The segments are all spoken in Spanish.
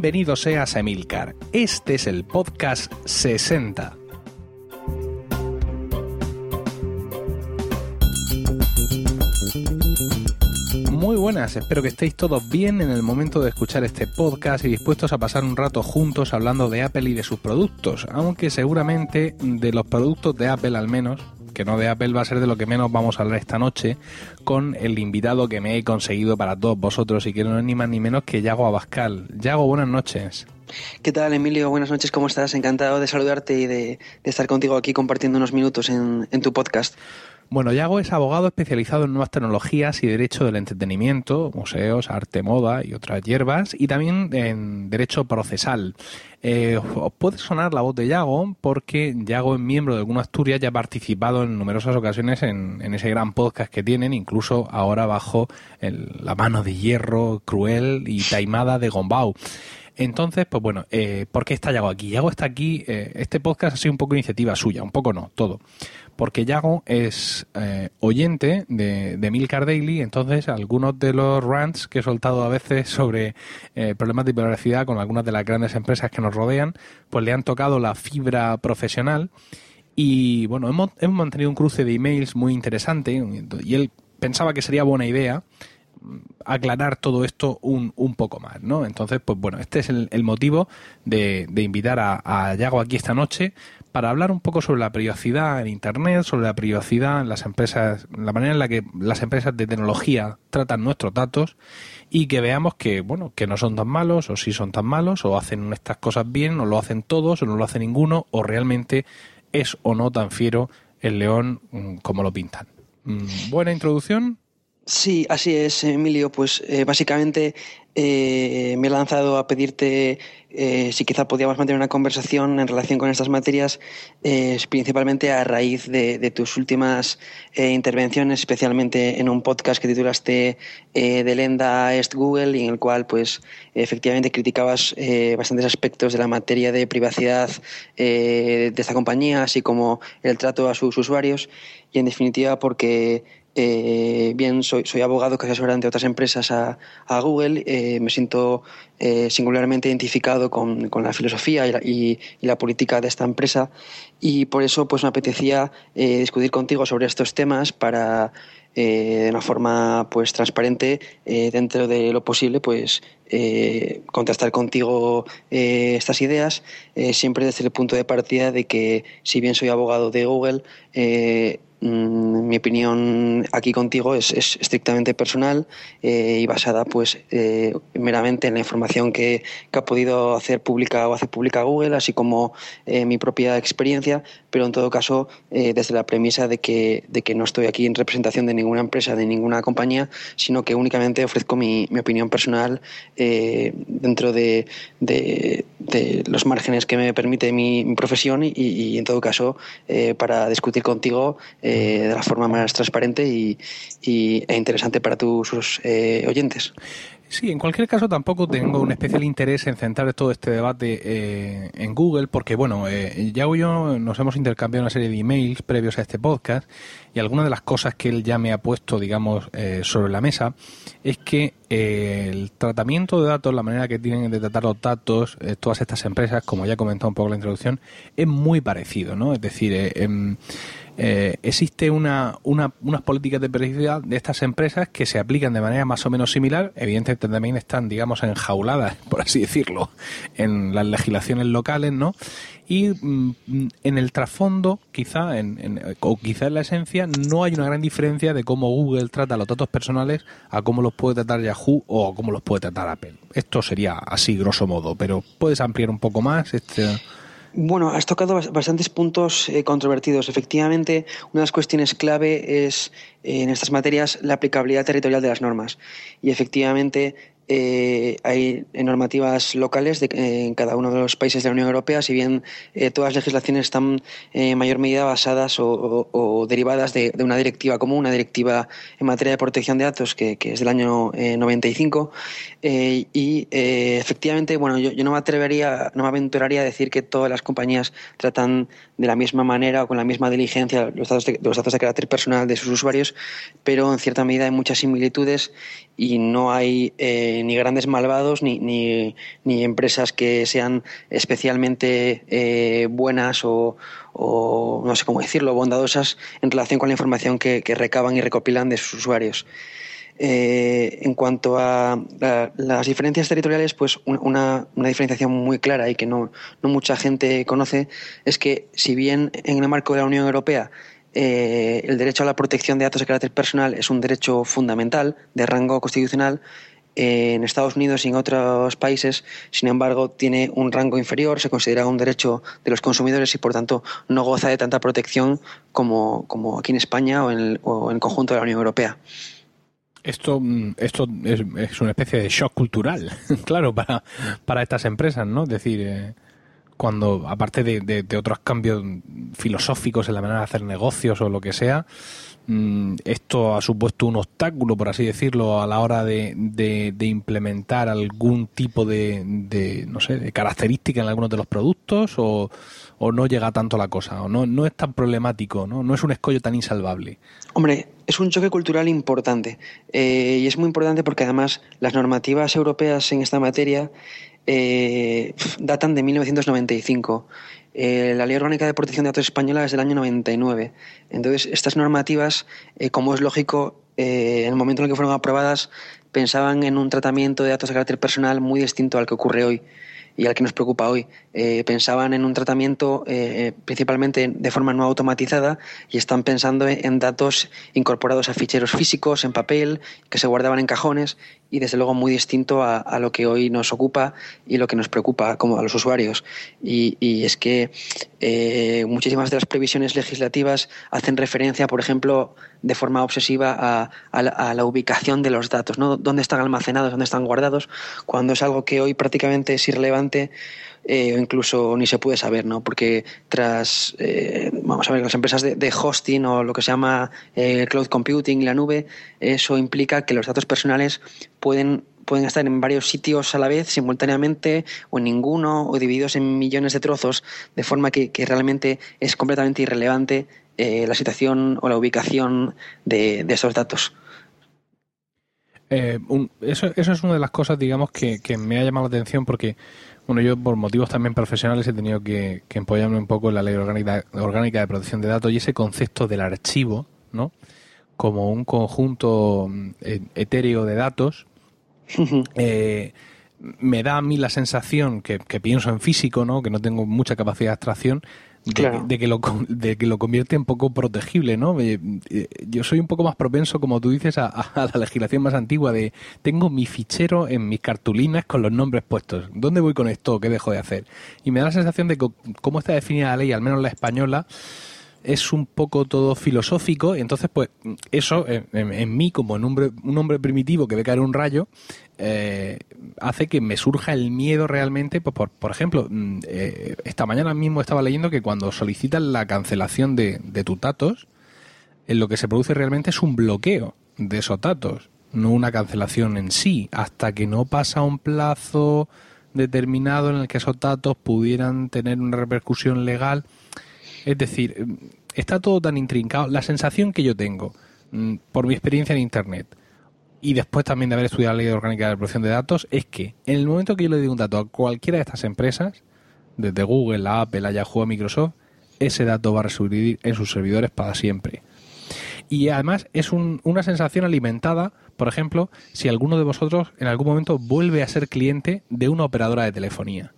Bienvenido seas a Emilcar. Este es el podcast 60. Muy buenas, espero que estéis todos bien en el momento de escuchar este podcast y dispuestos a pasar un rato juntos hablando de Apple y de sus productos, aunque seguramente de los productos de Apple al menos que no de Apple va a ser de lo que menos vamos a hablar esta noche con el invitado que me he conseguido para todos vosotros y que no es ni más ni menos que Yago Abascal. Yago, buenas noches. ¿Qué tal, Emilio? Buenas noches, ¿cómo estás? Encantado de saludarte y de, estar contigo aquí compartiendo unos minutos en, en tu podcast. Bueno, Yago es abogado especializado en nuevas tecnologías y derecho del entretenimiento, museos, arte, moda y otras hierbas, y también en derecho procesal. Eh, os puede sonar la voz de Yago porque Yago es miembro de alguna Asturias y ha participado en numerosas ocasiones en, ese gran podcast que tienen, incluso ahora bajo la mano de hierro cruel y taimada de Gombau. Entonces, pues bueno, eh, ¿por qué está Yago aquí? Yago está aquí, eh, este podcast ha sido un poco iniciativa suya, un poco no, todo porque Yago es eh, oyente de, de Milcar Daily, entonces algunos de los rants que he soltado a veces sobre eh, problemas de privacidad con algunas de las grandes empresas que nos rodean, pues le han tocado la fibra profesional y bueno, hemos, hemos mantenido un cruce de emails muy interesante y él pensaba que sería buena idea mm, aclarar todo esto un, un poco más, ¿no? Entonces, pues bueno, este es el, motivo de, de invitar a, a Yago aquí esta noche para hablar un poco sobre la privacidad en Internet, sobre la privacidad en las empresas, la manera en la que las empresas de tecnología tratan nuestros datos y que veamos que, bueno, que no son tan malos o si son tan malos o hacen estas cosas bien o lo hacen todos o no lo hace ninguno o realmente es o no tan fiero el león mm, como lo pintan. Mm, buena introducción. Sí, así es, Emilio. Pues eh, básicamente eh, me he lanzado a pedirte eh, si quizá podíamos mantener una conversación en relación con estas materias, principalmente a raíz de, tus últimas intervenciones, especialmente en un podcast que titulaste De Lenda Est Google, y en el cual, pues, efectivamente criticabas bastantes aspectos de la materia de privacidad de esta compañía, así como el trato a sus usuarios, y en definitiva porque eh, bien, soy, soy abogado que asesora ante otras empresas a, a Google. Eh, me siento eh, singularmente identificado con, con la filosofía y la, y, la, política de esta empresa y por eso pues me apetecía eh, discutir contigo sobre estos temas para de una forma pues transparente dentro de lo posible pues contrastar contigo estas ideas siempre desde el punto de partida de que si bien soy abogado de Google Mm, mi opinión aquí contigo es, estrictamente personal eh, y basada pues eh, meramente en la información que, ha podido hacer pública o hacer pública Google, así como eh, mi propia experiencia, pero en todo caso desde la premisa de que, de que no estoy aquí en representación de ninguna empresa, de ninguna compañía, sino que únicamente ofrezco mi, mi opinión personal dentro de, de, los márgenes que me permite mi, profesión y, y, en todo caso para discutir contigo eh, de la forma más transparente y, e interesante para tus eh, oyentes. Sí, en cualquier caso tampoco tengo un especial interés en centrar todo este debate eh, en Google, porque bueno, eh, ya y yo nos hemos intercambiado una serie de emails previos a este podcast y algunas de las cosas que él ya me ha puesto, digamos, eh, sobre la mesa es que el tratamiento de datos, la manera que tienen de tratar los datos, todas estas empresas, como ya he comentado un poco en la introducción, es muy parecido, ¿no? Es decir, em, eh, existe una, una, unas políticas de privacidad de estas empresas que se aplican de manera más o menos similar. Evidentemente también están, digamos, enjauladas, por así decirlo, en las legislaciones locales, ¿no? Y mm, en el trasfondo, quizá, en, o quizá en la esencia, no hay una gran diferencia de cómo Google trata los datos personales a cómo los puede tratar Yahoo o cómo los puede tratar Apple. Esto sería así, grosso modo, pero ¿puedes ampliar un poco más este...? Bueno, has tocado bastantes puntos eh, controvertidos. Efectivamente, una de las cuestiones clave es eh, en estas materias la aplicabilidad territorial de las normas. Y efectivamente, eh, hay normativas locales en cada uno de los países de la Unión Europea, si bien eh, todas las legislaciones están en mayor medida basadas o, derivadas de, una directiva común, una directiva en materia de protección de datos que, es del año 95. Eh, y efectivamente, bueno, yo, no me atrevería, no me aventuraría a decir que todas las compañías tratan de la misma manera o con la misma diligencia los datos de, los datos de carácter personal de sus usuarios, pero en cierta medida hay muchas similitudes y no hay ni grandes malvados ni, ni, ni, empresas que sean especialmente eh, buenas o, no sé cómo decirlo, bondadosas en relación con la información que, recaban y recopilan de sus usuarios. Eh, en cuanto a, las diferencias territoriales, pues una, una, diferenciación muy clara y que no, no, mucha gente conoce es que si bien en el marco de la Unión Europea eh, el derecho a la protección de datos de carácter personal es un derecho fundamental de rango constitucional, en Estados Unidos y en otros países, sin embargo, tiene un rango inferior, se considera un derecho de los consumidores y, por tanto, no goza de tanta protección como, como aquí en España o en, el, conjunto de la Unión Europea. Esto, mm, esto es, es, una especie de shock cultural, claro, para, para estas empresas, ¿no? Es decir, eh, cuando, aparte de, de, de, otros cambios filosóficos en la manera de hacer negocios o lo que sea, esto ha supuesto un obstáculo, por así decirlo, a la hora de, implementar algún tipo de, no sé, de característica en algunos de los productos o, o no llega tanto la cosa, o no, no es tan problemático, ¿no? no es un escollo tan insalvable. Hombre, es un choque cultural importante eh, y es muy importante porque además las normativas europeas en esta materia eh, datan de 1995. Eh, la Ley Orgánica de Protección de Datos Española es del año 99. Entonces, estas normativas, eh, como es lógico, eh, en el momento en el que fueron aprobadas, pensaban en un tratamiento de datos de carácter personal muy distinto al que ocurre hoy y al que nos preocupa hoy. Eh, pensaban en un tratamiento eh, principalmente de forma no automatizada y están pensando en datos incorporados a ficheros físicos, en papel, que se guardaban en cajones y desde luego muy distinto a, lo que hoy nos ocupa y lo que nos preocupa como a los usuarios. Y, es que eh, muchísimas de las previsiones legislativas hacen referencia, por ejemplo, de forma obsesiva a, a, la, a, la, ubicación de los datos, ¿no? Dónde están almacenados, dónde están guardados, cuando es algo que hoy prácticamente es irrelevante eh, o incluso ni se puede saber, ¿no? Porque tras, eh, vamos a ver, las empresas de, hosting o lo que se llama eh, cloud computing y la nube, eso implica que los datos personales pueden pueden estar en varios sitios a la vez, simultáneamente, o en ninguno, o divididos en millones de trozos, de forma que, realmente es completamente irrelevante eh, la situación o la ubicación de, de esos datos. Eh, eso, eso, es una de las cosas, digamos, que, me ha llamado la atención porque, bueno, yo por motivos también profesionales he tenido que, que empollarme un poco en la ley orgánica, orgánica de protección de datos y ese concepto del archivo, ¿no? Como un conjunto eh, etéreo de datos eh, me da a mí la sensación que, que, pienso en físico, ¿no? que no tengo mucha capacidad de abstracción, de, claro. de, que, lo, de que lo convierte en poco protegible. ¿no? Yo soy un poco más propenso, como tú dices, a, a, la legislación más antigua de tengo mi fichero en mis cartulinas con los nombres puestos. ¿Dónde voy con esto? ¿Qué dejo de hacer? Y me da la sensación de que cómo está definida la ley, al menos la española, es un poco todo filosófico y entonces pues eso en, en, en mí como en un hombre, un hombre primitivo que ve caer un rayo eh, hace que me surja el miedo realmente pues por, por ejemplo eh, esta mañana mismo estaba leyendo que cuando solicitas la cancelación de, de tus datos en lo que se produce realmente es un bloqueo de esos datos no una cancelación en sí hasta que no pasa un plazo determinado en el que esos datos pudieran tener una repercusión legal es decir, está todo tan intrincado. La sensación que yo tengo, mm, por mi experiencia en Internet, y después también de haber estudiado la ley orgánica de protección de datos, es que en el momento que yo le digo un dato a cualquiera de estas empresas, desde Google, la Apple, la Yahoo, a Microsoft, ese dato va a residir en sus servidores para siempre. Y además es un, una sensación alimentada, por ejemplo, si alguno de vosotros en algún momento vuelve a ser cliente de una operadora de telefonía.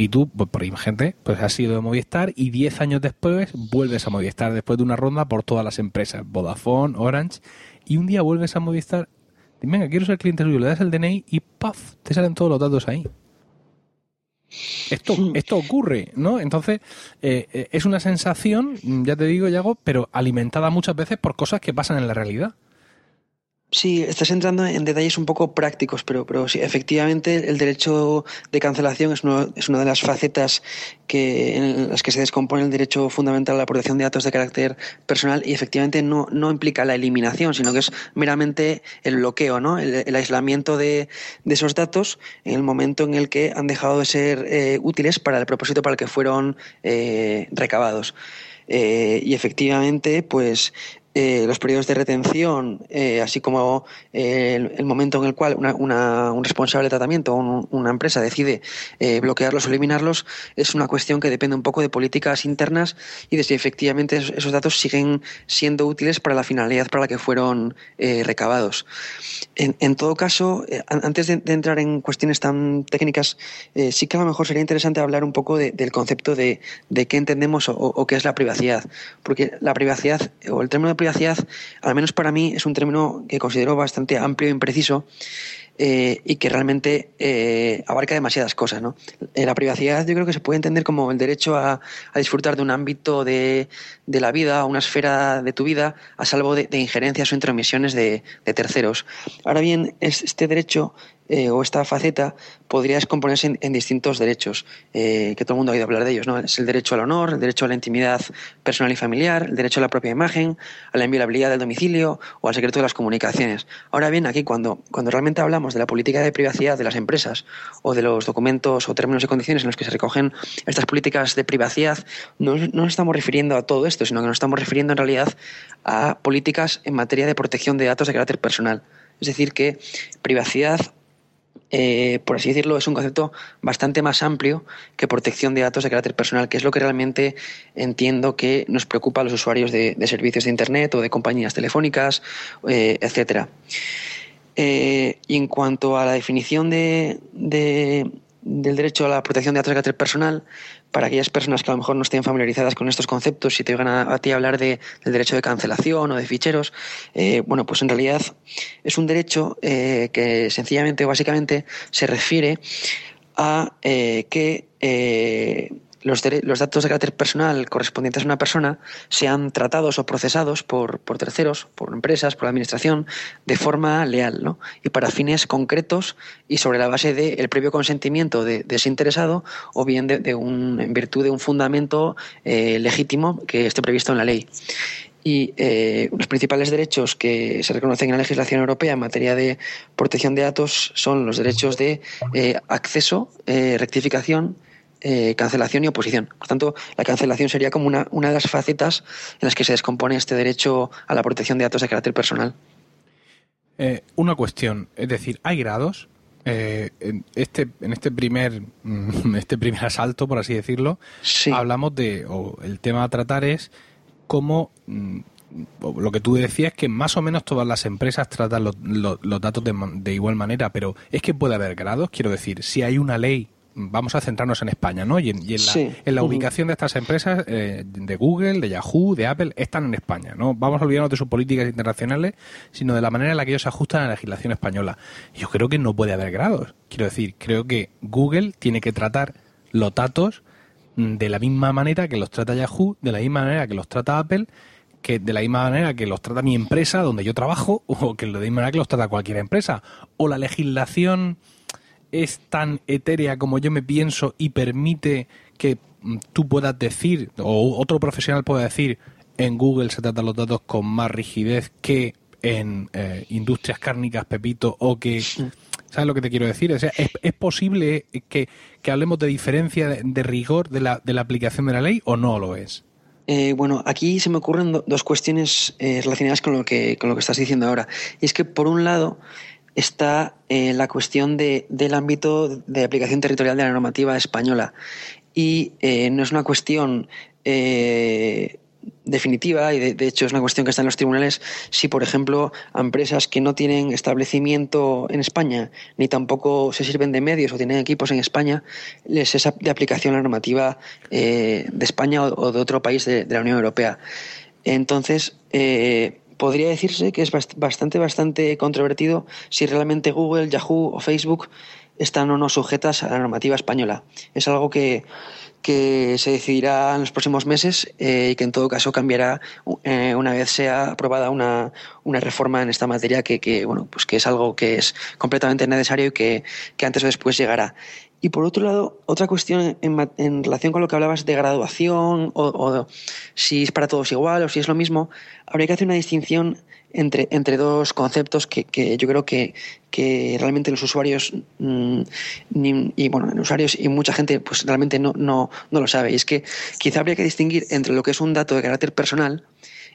Y tú, pues, por gente, pues has sido de Movistar y 10 años después vuelves a Movistar después de una ronda por todas las empresas, Vodafone, Orange, y un día vuelves a Movistar, venga, quiero ser cliente suyo, le das el DNI y ¡paf! te salen todos los datos ahí. Esto, esto ocurre, ¿no? Entonces, eh, es una sensación, ya te digo, Yago, pero alimentada muchas veces por cosas que pasan en la realidad. Sí, estás entrando en detalles un poco prácticos, pero, pero sí, efectivamente el derecho de cancelación es, es una de las facetas que, en las que se descompone el derecho fundamental a la protección de datos de carácter personal y efectivamente no, no implica la eliminación, sino que es meramente el bloqueo, ¿no? el, el aislamiento de, de, esos datos en el momento en el que han dejado de ser eh, útiles para el propósito para el que fueron eh, recabados. Eh, y efectivamente, pues eh, los periodos de retención, eh, así como eh, el, momento en el cual un responsable de tratamiento o una empresa decide bloquearlos o eliminarlos, es una cuestión que depende un poco de políticas internas y de si efectivamente esos, datos siguen siendo útiles para la finalidad para la que fueron recabados. En, todo caso, antes de, entrar en cuestiones tan técnicas, sí que a lo mejor sería interesante hablar un poco del concepto de, qué entendemos o, qué es la privacidad, porque la privacidad o el término de privacidad, al menos para mí, es un término que considero bastante amplio e impreciso eh, y que realmente eh, abarca demasiadas cosas. Eh, la privacidad yo creo que se puede entender como el derecho a, disfrutar de un ámbito de, la vida, una esfera de tu vida, a salvo de, injerencias o intromisiones de, de, terceros. Ahora bien, este derecho eh, o esta faceta podría descomponerse en, distintos derechos, eh, que todo el mundo ha oído hablar de ellos. ¿no? Es el derecho al honor, el derecho a la intimidad personal y familiar, el derecho a la propia imagen, a la inviolabilidad del domicilio o al secreto de las comunicaciones. Ahora bien, aquí cuando, cuando realmente hablamos de la política de privacidad de las empresas o de los documentos o términos y condiciones en los que se recogen estas políticas de privacidad, no, no nos estamos refiriendo a todo esto, sino que nos estamos refiriendo en realidad a políticas en materia de protección de datos de carácter personal. Es decir, que privacidad eh, por así decirlo, es un concepto bastante más amplio que protección de datos de carácter personal, que es lo que realmente entiendo que nos preocupa a los usuarios de, servicios de Internet o de compañías telefónicas, eh, etcétera. Eh, y en cuanto a la definición de, del derecho a la protección de datos de carácter personal, para aquellas personas que a lo mejor no estén familiarizadas con estos conceptos, y te oigan a, ti hablar de, del derecho de cancelación o de ficheros, eh, bueno, pues en realidad es un derecho eh, que sencillamente o básicamente se refiere a eh, que los, datos de carácter personal correspondientes a una persona sean tratados o procesados por, terceros, por empresas, por la administración, de forma leal ¿no? y para fines concretos y sobre la base del previo consentimiento de, ese interesado o bien de, un, en virtud de un fundamento eh, legítimo que esté previsto en la ley. Y eh, los principales derechos que se reconocen en la legislación europea en materia de protección de datos son los derechos de eh, acceso, rectificación, eh, cancelación y oposición. Por tanto, la cancelación sería como una, una de las facetas en las que se descompone este derecho a la protección de datos de carácter personal. Eh, una cuestión, es decir, ¿hay grados? Eh, en, este, en este primer este primer asalto, por así decirlo, hablamos de, o el tema a tratar es cómo mm, lo que tú decías que más o menos todas las empresas tratan los, los, datos de, de, igual manera, pero es que puede haber grados, quiero decir, si hay una ley vamos a centrarnos en España, ¿no? Y en, la, ubicación de estas empresas, eh, de Google, de Yahoo, de Apple, están en España, ¿no? Vamos a olvidarnos de sus políticas internacionales, sino de la manera en la que ellos se ajustan a la legislación española. Yo creo que no puede haber grados. Quiero decir, creo que Google tiene que tratar los datos de la misma manera que los trata Yahoo, de la misma manera que los trata Apple, que de la misma manera que los trata mi empresa donde yo trabajo, o que de la misma manera que los trata cualquier empresa. O la legislación es tan etérea como yo me pienso y permite que mm, tú puedas decir, o otro profesional pueda decir, en Google se tratan los datos con más rigidez que en eh, industrias cárnicas, Pepito, o que... ¿Sabes lo que te quiero decir? ¿es, posible que, hablemos de diferencia de, rigor de la, de la, aplicación de la ley o no lo es? Eh, bueno, aquí se me ocurren dos cuestiones eh, relacionadas con lo, que, con lo que estás diciendo ahora. Y es que, por un lado, está eh, la cuestión de, del ámbito de aplicación territorial de la normativa española. Y eh, no es una cuestión eh, definitiva, y de, hecho es una cuestión que está en los tribunales, si, por ejemplo, a empresas que no tienen establecimiento en España, ni tampoco se sirven de medios o tienen equipos en España, les es de aplicación la normativa de España o, de otro país de, la Unión Europea. Entonces, podría decirse que es bastante, bastante controvertido si realmente Google, Yahoo o Facebook están o no sujetas a la normativa española. Es algo que, se decidirá en los próximos meses eh, y que en todo caso cambiará eh, una vez sea aprobada una, reforma en esta materia que, bueno, pues que es algo que es completamente necesario y que, antes o después llegará. Y por otro lado, otra cuestión en, relación con lo que hablabas de graduación o, o, si es para todos igual o si es lo mismo, habría que hacer una distinción entre, entre dos conceptos que, que yo creo que, que, realmente los usuarios mm, y bueno, los usuarios y mucha gente pues realmente no, no, no lo sabe. Y es que quizá habría que distinguir entre lo que es un dato de carácter personal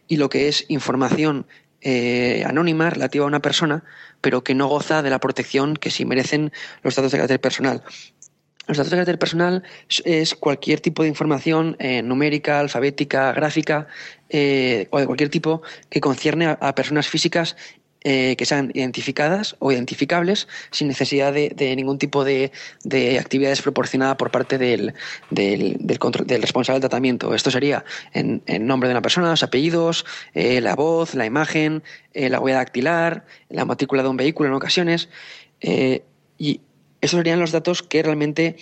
y lo que es información eh, anónima relativa a una persona, pero que no goza de la protección que sí merecen los datos de carácter personal. Los datos de carácter personal es cualquier tipo de información eh, numérica, alfabética, gráfica eh, o de cualquier tipo que concierne a personas físicas eh, que sean identificadas o identificables sin necesidad de, ningún tipo de, actividad desproporcionada por parte del, del, del, responsable del tratamiento. Esto sería en, nombre de una persona, los apellidos, eh, la voz, la imagen, eh, la huella dactilar, la matrícula de un vehículo en ocasiones. y esos serían los datos que realmente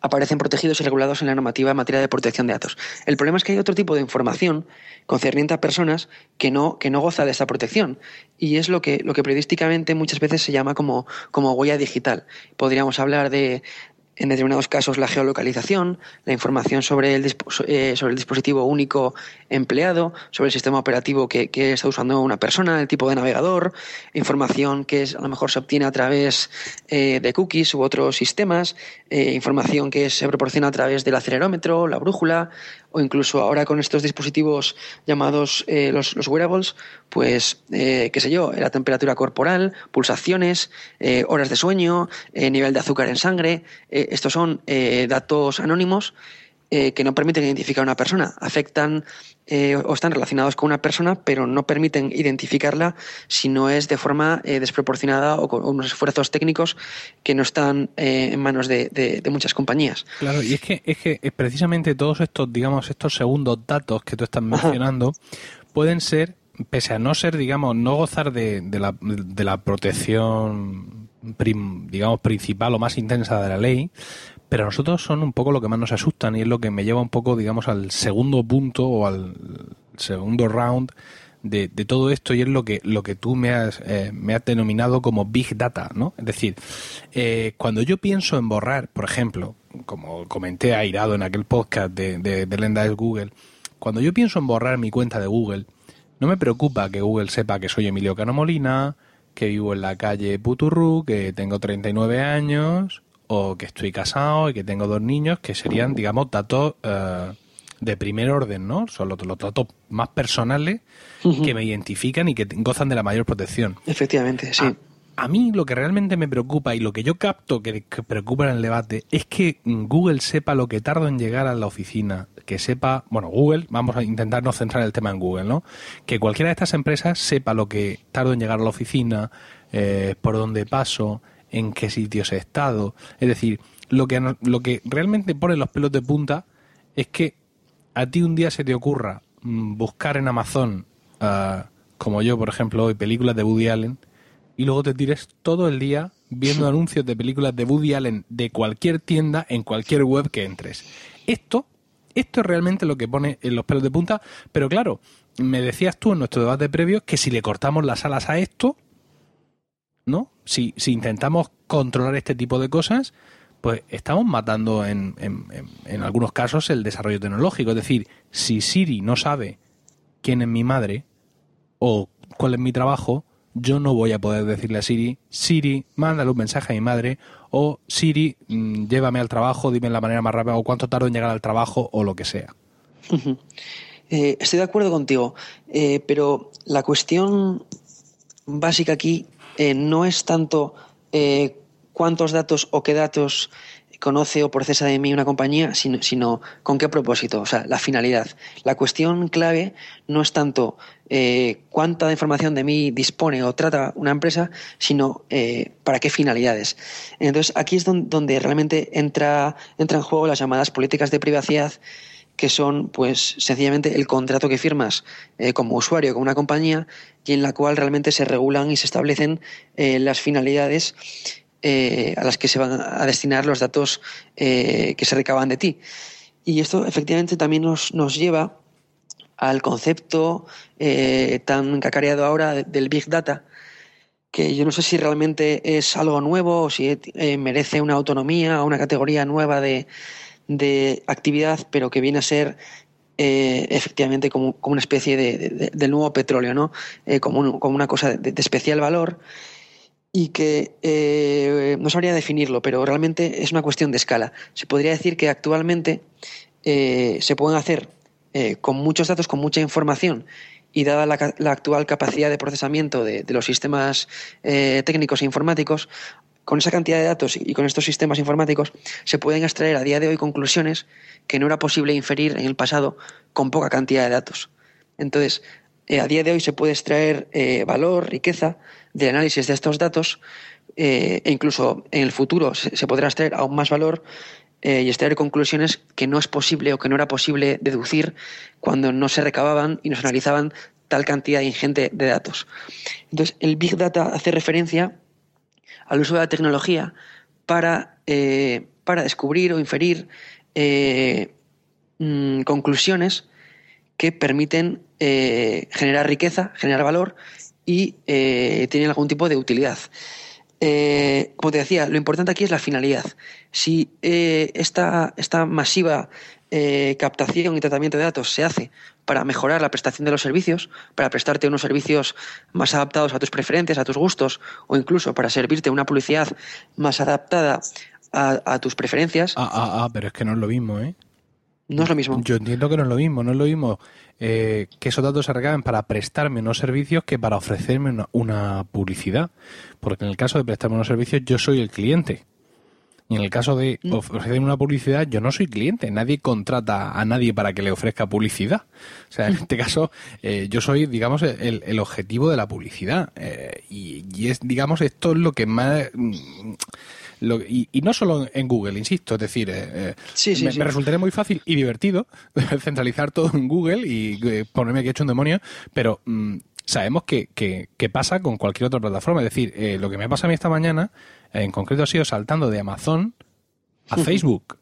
aparecen protegidos y regulados en la normativa en materia de protección de datos. El problema es que hay otro tipo de información concerniente a personas que no, que no goza de esta protección. Y es lo que, lo que periodísticamente muchas veces se llama como, como huella digital. Podríamos hablar de, en determinados casos la geolocalización, la información sobre el, eh, sobre el dispositivo único empleado, sobre el sistema operativo que, está usando una persona, el tipo de navegador, información que es, a lo mejor se obtiene a través eh, de cookies u otros sistemas, eh, información que se proporciona a través del acelerómetro, la brújula, o incluso ahora con estos dispositivos llamados los, los, wearables, pues, qué sé yo, la temperatura corporal, pulsaciones, horas de sueño, nivel de azúcar en sangre, estos son eh, datos anónimos eh, que no permiten identificar a una persona, afectan eh, o están relacionados con una persona, pero no permiten identificarla si no es de forma desproporcionada o con unos esfuerzos técnicos que no están en manos de, muchas compañías. Claro, y es que, es que precisamente todos estos, digamos, estos segundos datos que tú estás mencionando pueden ser, pese a no ser, digamos, no gozar de, la, de la protección digamos, principal o más intensa de la ley, pero a nosotros son un poco lo que más nos asustan y es lo que me lleva un poco, digamos, al segundo punto o al segundo round de, todo esto y es lo que, lo que tú me has, eh, me has denominado como Big Data, ¿no? Es decir, eh, cuando yo pienso en borrar, por ejemplo, como comenté airado en aquel podcast de, de, de Google, cuando yo pienso en borrar mi cuenta de Google, no me preocupa que Google sepa que soy Emilio Cano Molina, que vivo en la calle Puturru, que tengo 39 años, o que estoy casado y que tengo dos niños, que serían, digamos, datos eh, de primer orden, ¿no? Son los, datos más personales que me identifican y que gozan de la mayor protección. Efectivamente, sí. A, mí lo que realmente me preocupa y lo que yo capto que, que preocupa en el debate es que Google sepa lo que tardo en llegar a la oficina, que sepa, bueno, Google, vamos a intentar no centrar el tema en Google, ¿no? Que cualquiera de estas empresas sepa lo que tardo en llegar a la oficina, eh, por dónde paso, en qué sitios he estado. Es decir, lo que, lo que realmente pone los pelos de punta es que a ti un día se te ocurra mm, buscar en Amazon, ah, como yo, por ejemplo, hoy, películas de Woody Allen, y luego te tires todo el día viendo anuncios de películas de Woody Allen de cualquier tienda en cualquier web que entres. Esto esto es realmente lo que pone en los pelos de punta, pero claro, me decías tú en nuestro debate previo que si le cortamos las alas a esto, ¿no? Si, si intentamos controlar este tipo de cosas, pues estamos matando en, en, en, algunos casos el desarrollo tecnológico. Es decir, si Siri no sabe quién es mi madre o cuál es mi trabajo, yo no voy a poder decirle a Siri, Siri, mándale un mensaje a mi madre, o Siri, mm, llévame al trabajo, dime la manera más rápida, o cuánto tardo en llegar al trabajo, o lo que sea. Eh, estoy de acuerdo contigo, eh, pero la cuestión básica aquí eh, no es tanto cuántos datos o qué datos conoce o procesa de mí una compañía, sino, sino, con qué propósito, o sea, la finalidad. La cuestión clave no es tanto eh, cuánta información de mí dispone o trata una empresa, sino eh, para qué finalidades. Entonces, aquí es donde, realmente entra, entra en juego las llamadas políticas de privacidad que son pues sencillamente el contrato que firmas eh, como usuario con una compañía y en la cual realmente se regulan y se establecen las finalidades eh, a las que se van a destinar los datos eh, que se recaban de ti. Y esto efectivamente también nos, nos lleva al concepto eh, tan cacareado ahora del Big Data, que yo no sé si realmente es algo nuevo o si merece una autonomía o una categoría nueva de, de actividad, pero que viene a ser efectivamente como, como, una especie de, nuevo petróleo, ¿no? como, como, una cosa de, especial valor y que eh, no sabría definirlo, pero realmente es una cuestión de escala. Se podría decir que actualmente eh, se pueden hacer eh, con muchos datos, con mucha información y dada la, actual capacidad de procesamiento de, los sistemas eh, técnicos e informáticos, con esa cantidad de datos y con estos sistemas informáticos se pueden extraer a día de hoy conclusiones que no era posible inferir en el pasado con poca cantidad de datos. Entonces, a día de hoy se puede extraer valor, riqueza del análisis de estos datos e incluso en el futuro se, podrá extraer aún más valor eh, y extraer conclusiones que no es posible o que no era posible deducir cuando no se recababan y no se analizaban tal cantidad ingente de datos. Entonces, el Big Data hace referencia al uso de la tecnología para, eh, para descubrir o inferir eh, mm, conclusiones que permiten generar riqueza, generar valor y tienen algún tipo de utilidad. Eh, como te decía, lo importante aquí es la finalidad. Si eh, esta, masiva eh, captación y tratamiento de datos se hace para mejorar la prestación de los servicios, para prestarte unos servicios más adaptados a tus preferencias, a tus gustos, o incluso para servirte una publicidad más adaptada a, tus preferencias. Ah, ah, ah, pero es que no es lo mismo, ¿eh? No es lo mismo. Yo entiendo que no es lo mismo, no es lo mismo eh, que esos datos se recaben para prestarme unos servicios que para ofrecerme una, publicidad. Porque en el caso de prestarme unos servicios yo soy el cliente. Y en el caso de mm. ofrecerme una publicidad, yo no soy cliente. Nadie contrata a nadie para que le ofrezca publicidad. O sea, en este caso, eh, yo soy, digamos, el, objetivo de la publicidad. Eh, y, y, es, digamos, esto es lo que más mm, y, no solo en Google, insisto, es decir, eh, eh, me, resultaría muy fácil y divertido centralizar todo en Google y eh, ponerme aquí hecho un demonio, pero mm, sabemos que, que, pasa con cualquier otra plataforma. Es decir, lo que me pasa a mí esta mañana, en concreto ha sido saltando de Amazon a Facebook.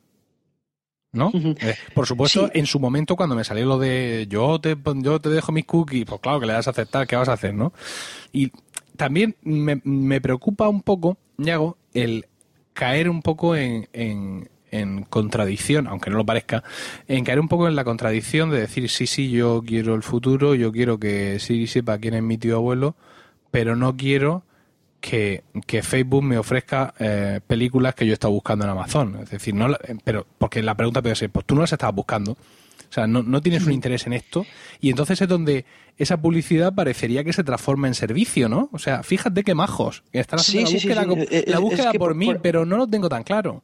¿no? por supuesto, en su momento cuando me salió lo de yo te, yo te dejo mis cookies, pues claro que le das a aceptar, ¿qué vas a hacer, no? Y también me, me preocupa un poco, Yago, el caer un poco en, en, contradicción, aunque no lo parezca, en caer un poco en la contradicción de decir, sí, sí, yo quiero el futuro, yo quiero que sí sepa quién es mi tío abuelo, pero no quiero que, Facebook me ofrezca eh, películas que yo estaba buscando en Amazon. Es decir, no pero porque la pregunta puede ser, pues tú no las estabas buscando. O sea, no, no tienes un interés en esto. Y entonces es donde esa publicidad parecería que se transforma en servicio, ¿no? O sea, fíjate qué majos. Están haciendo la búsqueda, eh, la búsqueda por, mí, pero no lo tengo tan claro.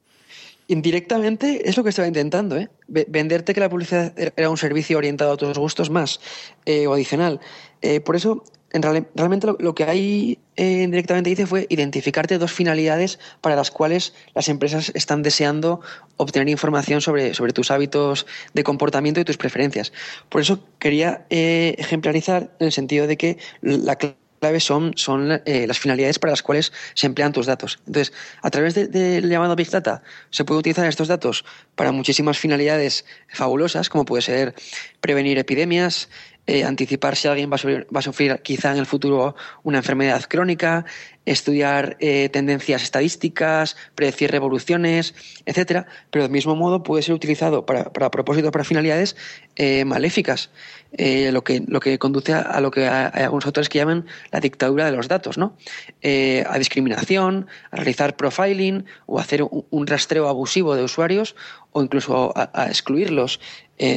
Indirectamente es lo que estaba intentando, ¿eh? Venderte que la publicidad era un servicio orientado a tus gustos más eh, o adicional. Eh, por eso realmente lo, que ahí eh, directamente dice fue identificarte dos finalidades para las cuales las empresas están deseando obtener información sobre, sobre tus hábitos de comportamiento y tus preferencias. Por eso quería eh, ejemplarizar en el sentido de que la clave son, son eh, las finalidades para las cuales se emplean tus datos. Entonces, a través del llamado Big Data se puede utilizar estos datos para muchísimas finalidades fabulosas, como puede ser prevenir epidemias, eh, anticipar si alguien va a, sufrir, quizá en el futuro una enfermedad crónica, estudiar eh, tendencias estadísticas, predecir revoluciones, etcétera, pero del mismo modo puede ser utilizado para, para propósitos, para finalidades eh, maléficas, lo, que, lo que conduce a, lo que hay algunos autores que llaman la dictadura de los datos, ¿no? a discriminación, a realizar profiling o hacer un, rastreo abusivo de usuarios o incluso a excluirlos.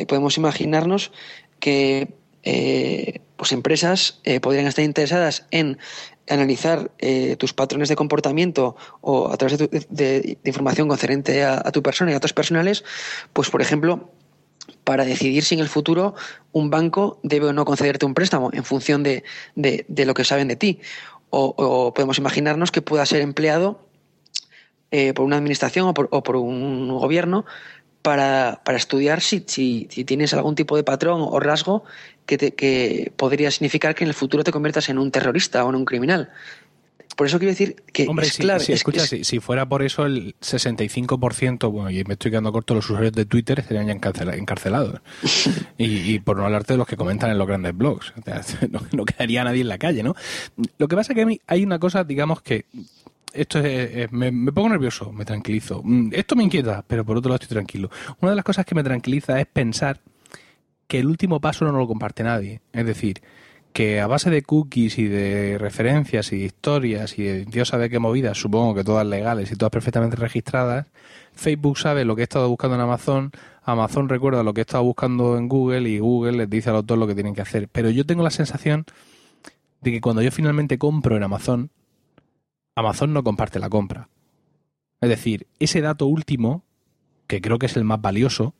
podemos imaginarnos que eh, pues empresas eh, podrían estar interesadas en analizar eh, tus patrones de comportamiento o a través de, información concerniente a, tu persona y a datos personales, pues por ejemplo, para decidir si en el futuro un banco debe o no concederte un préstamo en función de, lo que saben de ti. O, podemos imaginarnos que pueda ser empleado por una administración o por, un gobierno para, estudiar si, si, tienes algún tipo de patrón o rasgo que, que podría significar que en el futuro te conviertas en un terrorista o en un criminal. Por eso quiero decir que Hombre, es clave. Si, escucha, Si, fuera por eso el 65%, bueno, y me estoy quedando corto, los usuarios de Twitter estarían ya encarcelados. y, por no hablarte de los que comentan en los grandes blogs. no, quedaría nadie en la calle, ¿no? Lo que pasa es que a mí hay una cosa, digamos, que esto es, me, me, pongo nervioso, me tranquilizo. Mm, esto me inquieta, pero por otro lado estoy tranquilo. Una de las cosas que me tranquiliza es pensar que el último paso no lo comparte nadie. Es decir, que a base de cookies y de referencias y historias y de Dios sabe qué movidas, supongo que todas legales y todas perfectamente registradas, Facebook sabe lo que he estado buscando en Amazon, Amazon recuerda lo que he estado buscando en Google y Google les dice a los dos lo que tienen que hacer. Pero yo tengo la sensación de que cuando yo finalmente compro en Amazon, Amazon no comparte la compra. Es decir, ese dato último, que creo que es el más valioso,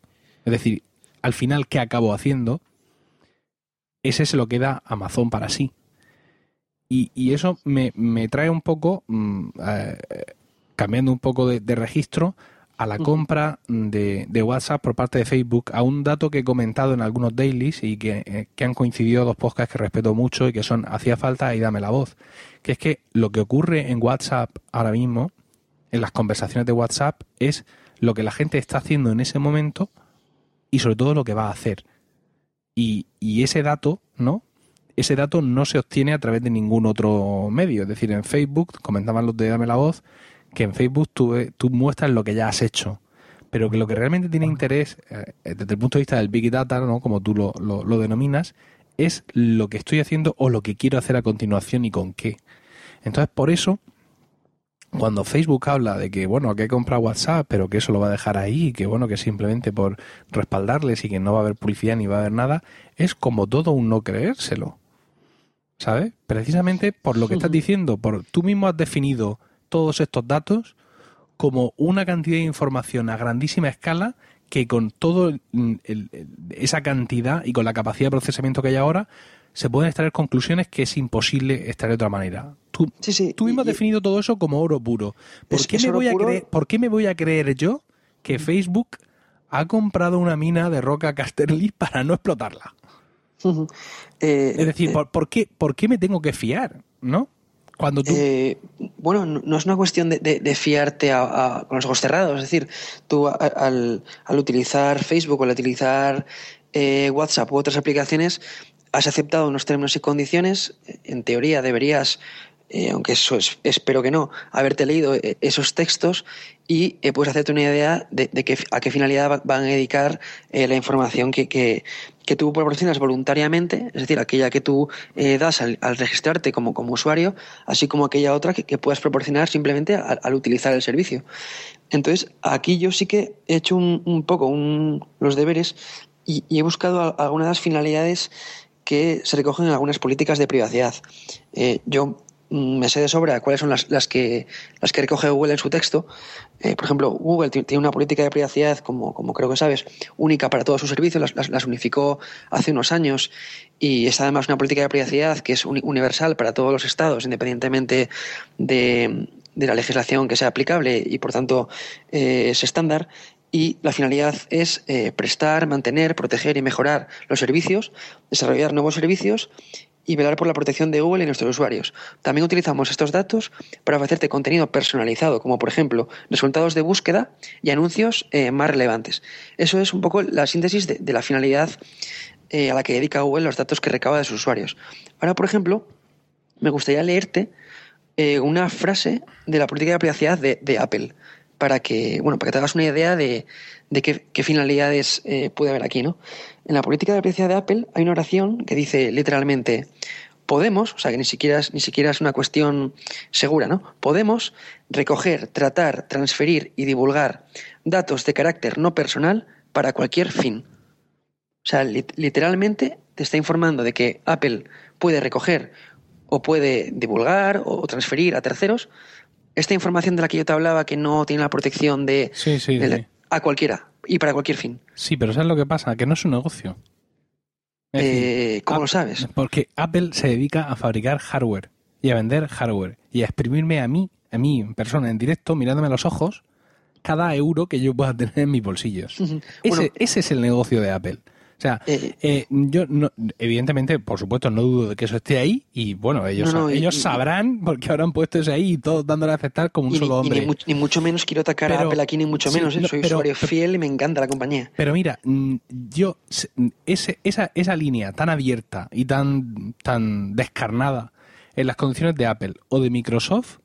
es decir, al final, ¿qué acabo haciendo? ese se lo queda Amazon para sí. Y, eso me, trae un poco, mm, eh, cambiando un poco de, registro, a la compra de, WhatsApp por parte de Facebook, a un dato que he comentado en algunos dailies y que, eh, que han coincidido dos podcasts que respeto mucho y que son Hacía falta y Dame la voz. Que es que lo que ocurre en WhatsApp ahora mismo, en las conversaciones de WhatsApp, es lo que la gente está haciendo en ese momento y sobre todo lo que va a hacer. Y, ese dato, ¿no? Ese dato no se obtiene a través de ningún otro medio. Es decir, en Facebook, comentaban los de Dame la Voz, que en Facebook tú, tú muestras lo que ya has hecho. Pero que lo que realmente tiene interés, eh, desde el punto de vista del Big Data, ¿no? como tú lo, lo denominas, es lo que estoy haciendo o lo que quiero hacer a continuación y con qué. Entonces, por eso cuando Facebook habla de que, bueno, que compra WhatsApp, pero que eso lo va a dejar ahí, que bueno, que simplemente por respaldarles y que no va a haber publicidad ni va a haber nada, es como todo un no creérselo. ¿Sabes? Precisamente por lo que estás diciendo, por tú mismo has definido todos estos datos como una cantidad de información a grandísima escala que con todo esa cantidad y con la capacidad de procesamiento que hay ahora se pueden extraer conclusiones que es imposible extraer de otra manera. Tú, tú mismo has definido todo eso como oro puro. ¿Por, qué me voy a creer, ¿Por qué me voy a creer yo que Facebook ha comprado una mina de roca Casterly para no explotarla? Eh, es decir, eh, ¿por, qué, ¿por qué me tengo que fiar? ¿No? Eh, bueno, no, es una cuestión de, fiarte con los ojos cerrados. Es decir, tú al, utilizar Facebook o al utilizar WhatsApp u otras aplicaciones, has aceptado unos términos y condiciones, en teoría deberías, eh, aunque eso espero que no, haberte leído eh, esos textos y eh, puedes hacerte una idea de, a qué finalidad van a dedicar la información que, que, tú proporcionas voluntariamente, es decir, aquella que tú das al, registrarte como, como usuario, así como aquella otra que, puedas proporcionar simplemente al, utilizar el servicio. Entonces, aquí yo sí que he hecho un, poco los deberes y, he buscado algunas de las finalidades que se recogen en algunas políticas de privacidad. Eh, yo me sé de sobra cuáles son las, que, las que recoge Google en su texto. Eh, por ejemplo, Google tiene una política de privacidad, como, como creo que sabes, única para todos sus servicios, las, las, unificó hace unos años y es además una política de privacidad que es universal para todos los estados, independientemente de, de la legislación que sea aplicable y por tanto eh, es estándar y la finalidad es eh, prestar, mantener, proteger y mejorar los servicios, desarrollar nuevos servicios y velar por la protección de Google y nuestros usuarios. También utilizamos estos datos para ofrecerte contenido personalizado, como por ejemplo resultados de búsqueda y anuncios eh, más relevantes. Eso es un poco la síntesis de, la finalidad eh, a la que dedica Google los datos que recaba de sus usuarios. Ahora, por ejemplo, me gustaría leerte una frase de la política de privacidad de Apple para que, bueno, para que te hagas una idea de, qué, finalidades eh, puede haber aquí, ¿no? En la política de privacidad de Apple hay una oración que dice literalmente podemos, o sea que ni siquiera, ni siquiera es una cuestión segura, ¿no? Podemos recoger, tratar, transferir y divulgar datos de carácter no personal para cualquier fin. O sea, literalmente te está informando de que Apple puede recoger o puede divulgar o transferir a terceros esta información de la que yo te hablaba que no tiene la protección de, a cualquiera y para cualquier fin. Sí, pero ¿sabes lo que pasa? Que no es un negocio. Eh, ¿Cómo lo sabes? Porque Apple se dedica a fabricar hardware y a vender hardware y a exprimirme a mí, a mí en persona, en directo, mirándome a los ojos, cada euro que yo pueda tener en mis bolsillos. ese es el negocio de Apple. O sea, eh, eh, yo no, evidentemente, por supuesto, no dudo de que eso esté ahí y bueno, ellos, ellos sabrán porque habrán puesto eso ahí y todos dándole a aceptar como un solo hombre. Ni, mucho menos quiero atacar a Apple aquí, ni mucho menos. ¿eh? Soy usuario fiel y me encanta la compañía. Pero mira, mm, yo, ese, esa, esa línea tan abierta y tan, tan descarnada en las condiciones de Apple o de Microsoft,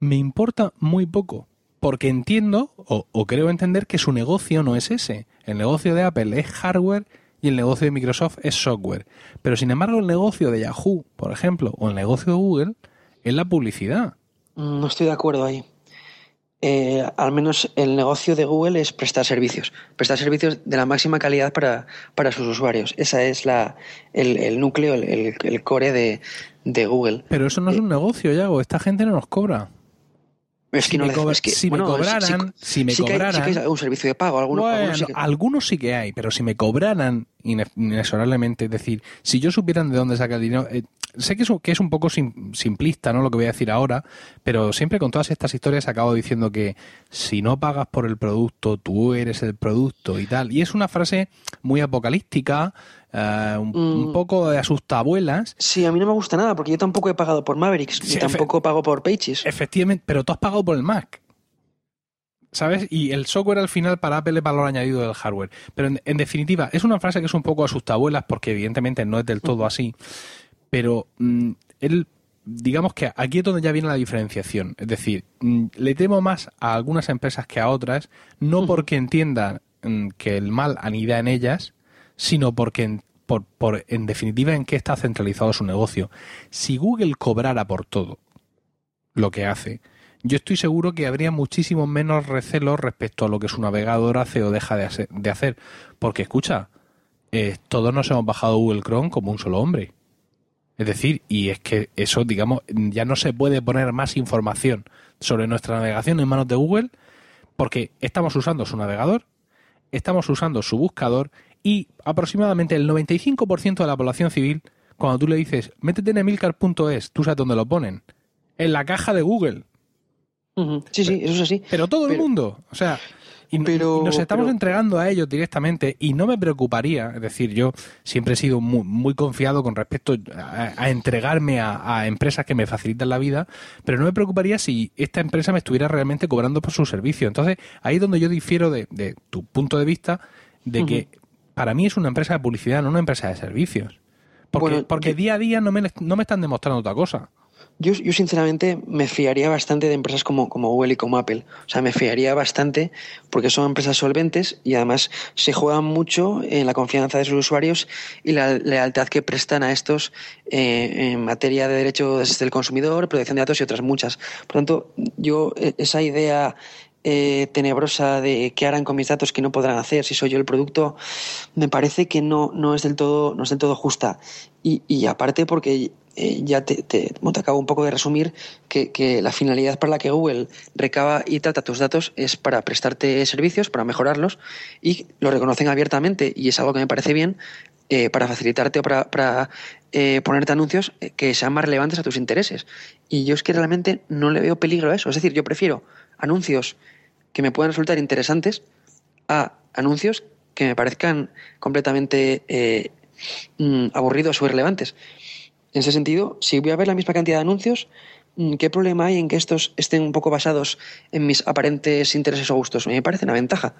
me importa muy poco porque entiendo o, creo entender que su negocio no es ese. El negocio de Apple es hardware y el negocio de Microsoft es software. Pero sin embargo el negocio de Yahoo, por ejemplo, o el negocio de Google es la publicidad. No estoy de acuerdo ahí. Eh, al menos el negocio de Google es prestar servicios, prestar servicios de la máxima calidad para, para sus usuarios. Esa es la, el, núcleo, el, core de, de, Google. Pero eso no es un negocio, Yago. Esta gente no nos cobra. Es que, no me, si me cobraran, si me cobraran, que hay, servicio de pago, algunos, sí que... algunos sí que hay, pero si me cobraran inexorablemente, es decir, si yo supieran de dónde saca el dinero, eh, sé que es, que es un poco simplista, ¿no? Lo que voy a decir ahora, pero siempre con todas estas historias acabo diciendo que si no pagas por el producto, tú eres el producto y tal. Y es una frase muy apocalíptica, eh, un, mm. poco de asustabuelas. Sí, a mí no me gusta nada, porque yo tampoco he pagado por Mavericks, ni tampoco pago por Pages. Efectivamente, pero tú has pagado por el Mac. ¿Sabes? Y el software al final para Apple es valor añadido del hardware. Pero en, definitiva, es una frase que es un poco asustabuelas porque evidentemente no es del todo así pero mm, él digamos que aquí es donde ya viene la diferenciación. Es decir, mm, le temo más a algunas empresas que a otras, no porque entiendan mm, que el mal anida en ellas, sino porque por, por, en definitiva en qué está centralizado su negocio. Si Google cobrara por todo lo que hace, yo estoy seguro que habría muchísimo menos recelo respecto a lo que su navegador hace o deja de hacer. Porque escucha, eh, todos nos hemos bajado Google Chrome como un solo hombre. Es decir, y es que eso, digamos, ya no se puede poner más información sobre nuestra navegación en manos de Google porque estamos usando su navegador, estamos usando su buscador y aproximadamente el 95% de la población civil, cuando tú le dices, métete en emilcar.es, tú sabes dónde lo ponen, en la caja de Google. Sí, sí, eso es así. Pero todo el mundo, o sea, y, nos estamos entregando a ellos directamente y no me preocuparía, es decir, yo siempre he sido muy, confiado con respecto a, entregarme a, empresas que me facilitan la vida, pero no me preocuparía si esta empresa me estuviera realmente cobrando por su servicio. Entonces, ahí es donde yo difiero de, tu punto de vista de que para mí es una empresa de publicidad, no una empresa de servicios. Porque, porque día a día no me, no me están demostrando otra cosa. Yo, yo, sinceramente me fiaría bastante de empresas como, como Google y como Apple. O sea, me fiaría bastante porque son empresas solventes y además se juegan mucho en la confianza de sus usuarios y la lealtad que prestan a estos eh, en materia de derechos del consumidor, protección de datos y otras muchas. Por tanto, yo e, esa idea eh, tenebrosa de qué harán con mis datos que no podrán hacer si soy yo el producto, me parece que no, no, es, del todo, no es del todo justa. Y, y aparte porque eh, ya te, acabo un poco de resumir que, la finalidad para la que Google recaba y trata tus datos es para prestarte servicios, para mejorarlos y lo reconocen abiertamente y es algo que me parece bien eh, para facilitarte o para, eh, ponerte anuncios que sean más relevantes a tus intereses. Y yo es que realmente no le veo peligro a eso. Es decir, yo prefiero anuncios que me puedan resultar interesantes a anuncios que me parezcan completamente mm, aburridos o irrelevantes. En ese sentido, si voy a ver la misma cantidad de anuncios, mm, ¿qué problema hay en que estos estén un poco basados en mis aparentes intereses o gustos? Me parece una ventaja.